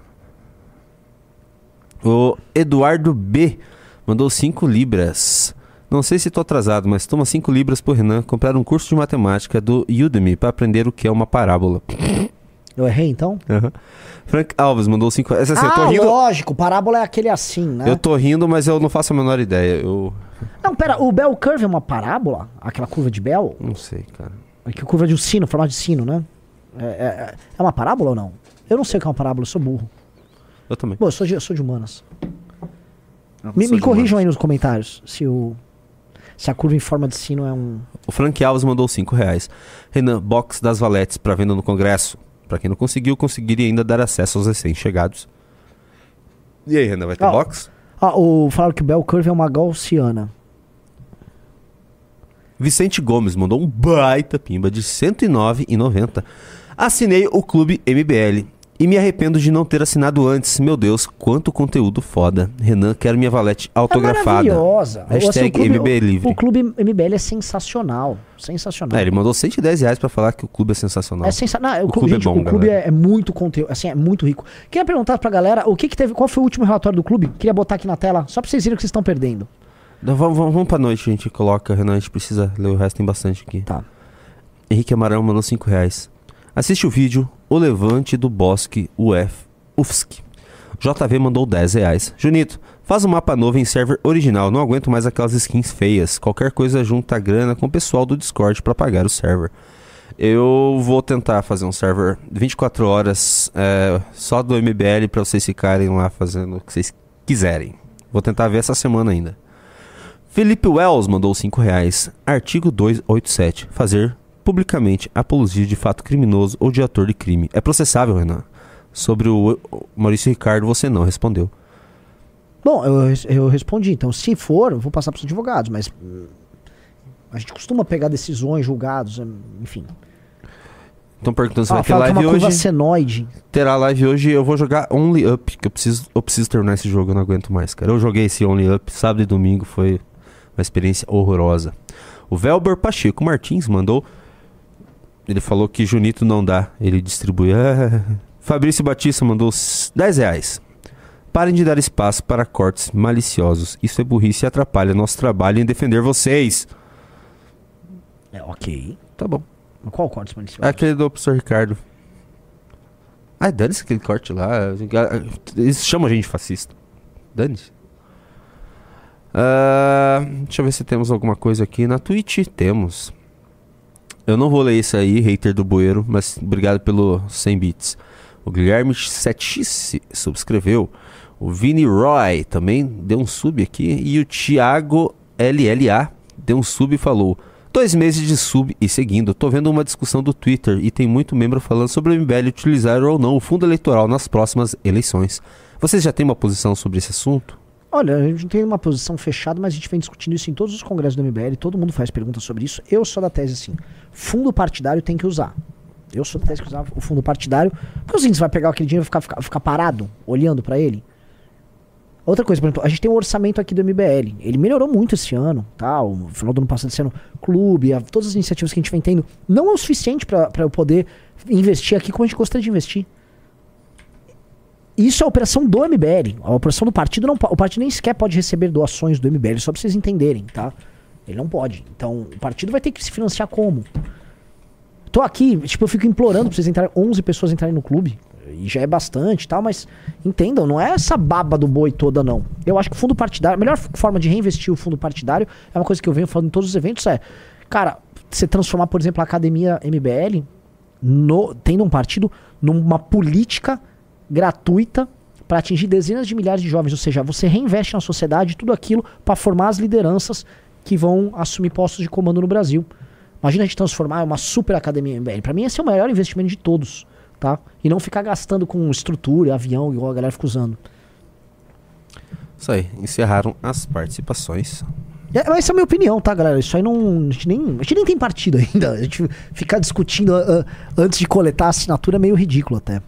O Eduardo B mandou 5 libras. Não sei se tô atrasado, mas toma 5 libras por Renan comprar um curso de matemática do Udemy para aprender o que é uma parábola. Eu errei então? Aham. Frank Alves mandou 5 Essa assim, eu tô ah, rindo. lógico, parábola é aquele assim, né? Eu tô rindo, mas eu não faço a menor ideia. Eu Não, pera, o Bell Curve é uma parábola? Aquela curva de Bell? não sei, cara. É que curva de um sino, formato de sino, né? É, é- é uma parábola ou não? Eu não sei o que é uma parábola, eu sou burro. Eu também. Bom, eu sou de, eu sou de humanas. Não, me me corrijam aí nos comentários se, o, se a curva em forma de sino é um. O Frank Alves mandou 5 reais. Renan, box das valetes para venda no Congresso. Pra quem não conseguiu, conseguiria ainda dar acesso aos recém-chegados. E aí, Renan, vai ter Ó, box? Ah, o, falaram que o Bell Curve é uma gaussiana. Vicente Gomes mandou um baita pimba de R$ 109,90. Assinei o Clube MBL. E me arrependo de não ter assinado antes. Meu Deus, quanto conteúdo foda. Renan, quero minha valete autografada. É maravilhosa. Hashtag Assim, o clube- MBL livre. O clube MBL é sensacional. Sensacional. É, ele mandou 110 reais pra falar que o clube é sensacional. É sensacional. O, clube, gente, é bom, o clube é, é muito conteúdo, assim, é muito rico. Queria perguntar pra galera o que, que teve, qual foi o último relatório do clube? Queria botar aqui na tela, só pra vocês verem o que vocês estão perdendo. Então, vamos, vamos, vamos pra noite, a gente coloca. Renan, a gente precisa ler o resto, tem bastante aqui. Tá. Henrique Amarão mandou 5 reais. Assiste o vídeo O Levante do Bosque UF, UFSC. JV mandou 10 reais. Junito, faz um mapa novo em server original. Não aguento mais aquelas skins feias. Qualquer coisa junta grana com o pessoal do Discord pra pagar o server. Eu vou tentar fazer um server 24 horas é, só do MBL pra vocês ficarem lá fazendo o que vocês quiserem. Vou tentar ver essa semana ainda. Felipe Wells mandou 5 reais. Artigo 287. Fazer publicamente apologia de fato criminoso ou de ator de crime. É processável, Renan. Sobre o Maurício Ricardo, você não respondeu. Bom, eu, eu respondi. Então, se for, eu vou passar pros advogados, mas hum, a gente costuma pegar decisões, julgados, enfim. Estão perguntando se Ah, vai ter é live hoje. senoide. Terá live hoje. Eu vou jogar Only Up, que eu preciso, eu preciso terminar esse jogo, eu não aguento mais, cara. Eu joguei esse Only Up sábado e domingo, foi uma experiência horrorosa. O Velber Pacheco Martins mandou. Ele falou que Junito não dá, ele distribui. É. Fabrício Batista mandou s- 10 reais. Parem de dar espaço para cortes maliciosos. Isso é burrice e atrapalha nosso trabalho em defender vocês. É, ok. Tá bom. Qual corte malicioso? É aquele do professor Ricardo. Ai, dane-se aquele corte lá. Eles chamam a gente de fascista. Dane-se. Ah, deixa eu ver se temos alguma coisa aqui. Na Twitch temos. Eu não vou ler isso aí, hater do bueiro, mas obrigado pelo 100 bits. O Guilherme 7x se subscreveu. O Vini Roy também deu um sub aqui. E o Thiago LLA deu um sub e falou: Dois meses de sub e seguindo, tô vendo uma discussão do Twitter e tem muito membro falando sobre o MBL utilizar ou não o fundo eleitoral nas próximas eleições. Vocês já têm uma posição sobre esse assunto? Olha, a gente não tem uma posição fechada, mas a gente vem discutindo isso em todos os congressos do MBL, todo mundo faz perguntas sobre isso. Eu sou da tese assim: fundo partidário tem que usar. Eu sou da tese que usar o fundo partidário, porque os índios vai pegar aquele dinheiro e ficar, ficar, ficar parado, olhando pra ele. Outra coisa, por exemplo, a gente tem um orçamento aqui do MBL. Ele melhorou muito esse ano, tá? O final do ano passado sendo clube, a- todas as iniciativas que a gente vem tendo, não é o suficiente pra eu poder investir aqui como a gente gostaria de investir. Isso é a operação do MBL. A operação do partido não O partido nem sequer pode receber doações do MBL, só pra vocês entenderem, tá? Ele não pode. Então, o partido vai ter que se financiar como? Tô aqui, tipo, eu fico implorando pra vocês entrarem, 11 pessoas entrarem no clube. E já é bastante tal, mas entendam, não é essa baba do boi toda, não. Eu acho que o fundo partidário, a melhor forma de reinvestir o fundo partidário é uma coisa que eu venho falando em todos os eventos: é, cara, você transformar, por exemplo, a academia MBL, no, tendo um partido, numa política gratuita para atingir dezenas de milhares de jovens. Ou seja, você reinveste na sociedade tudo aquilo para formar as lideranças que vão assumir postos de comando no Brasil. Imagina a gente transformar uma super academia MBL. Para mim, esse é o melhor investimento de todos. Tá? E não ficar gastando com estrutura, avião, igual a galera fica usando. Isso aí, encerraram as participações. É, mas essa é a minha opinião, tá, galera? Isso aí não. A gente nem, a gente nem tem partido ainda. A gente ficar discutindo ah, antes de coletar a assinatura é meio ridículo até.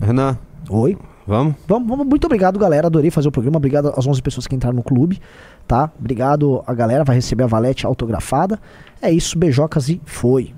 Renan. Oi. Vamos? Vamos, vamos. Muito obrigado, galera. Adorei fazer o programa. Obrigado às 11 pessoas que entraram no clube, tá? Obrigado a galera. Vai receber a valete autografada. É isso, beijocas e foi.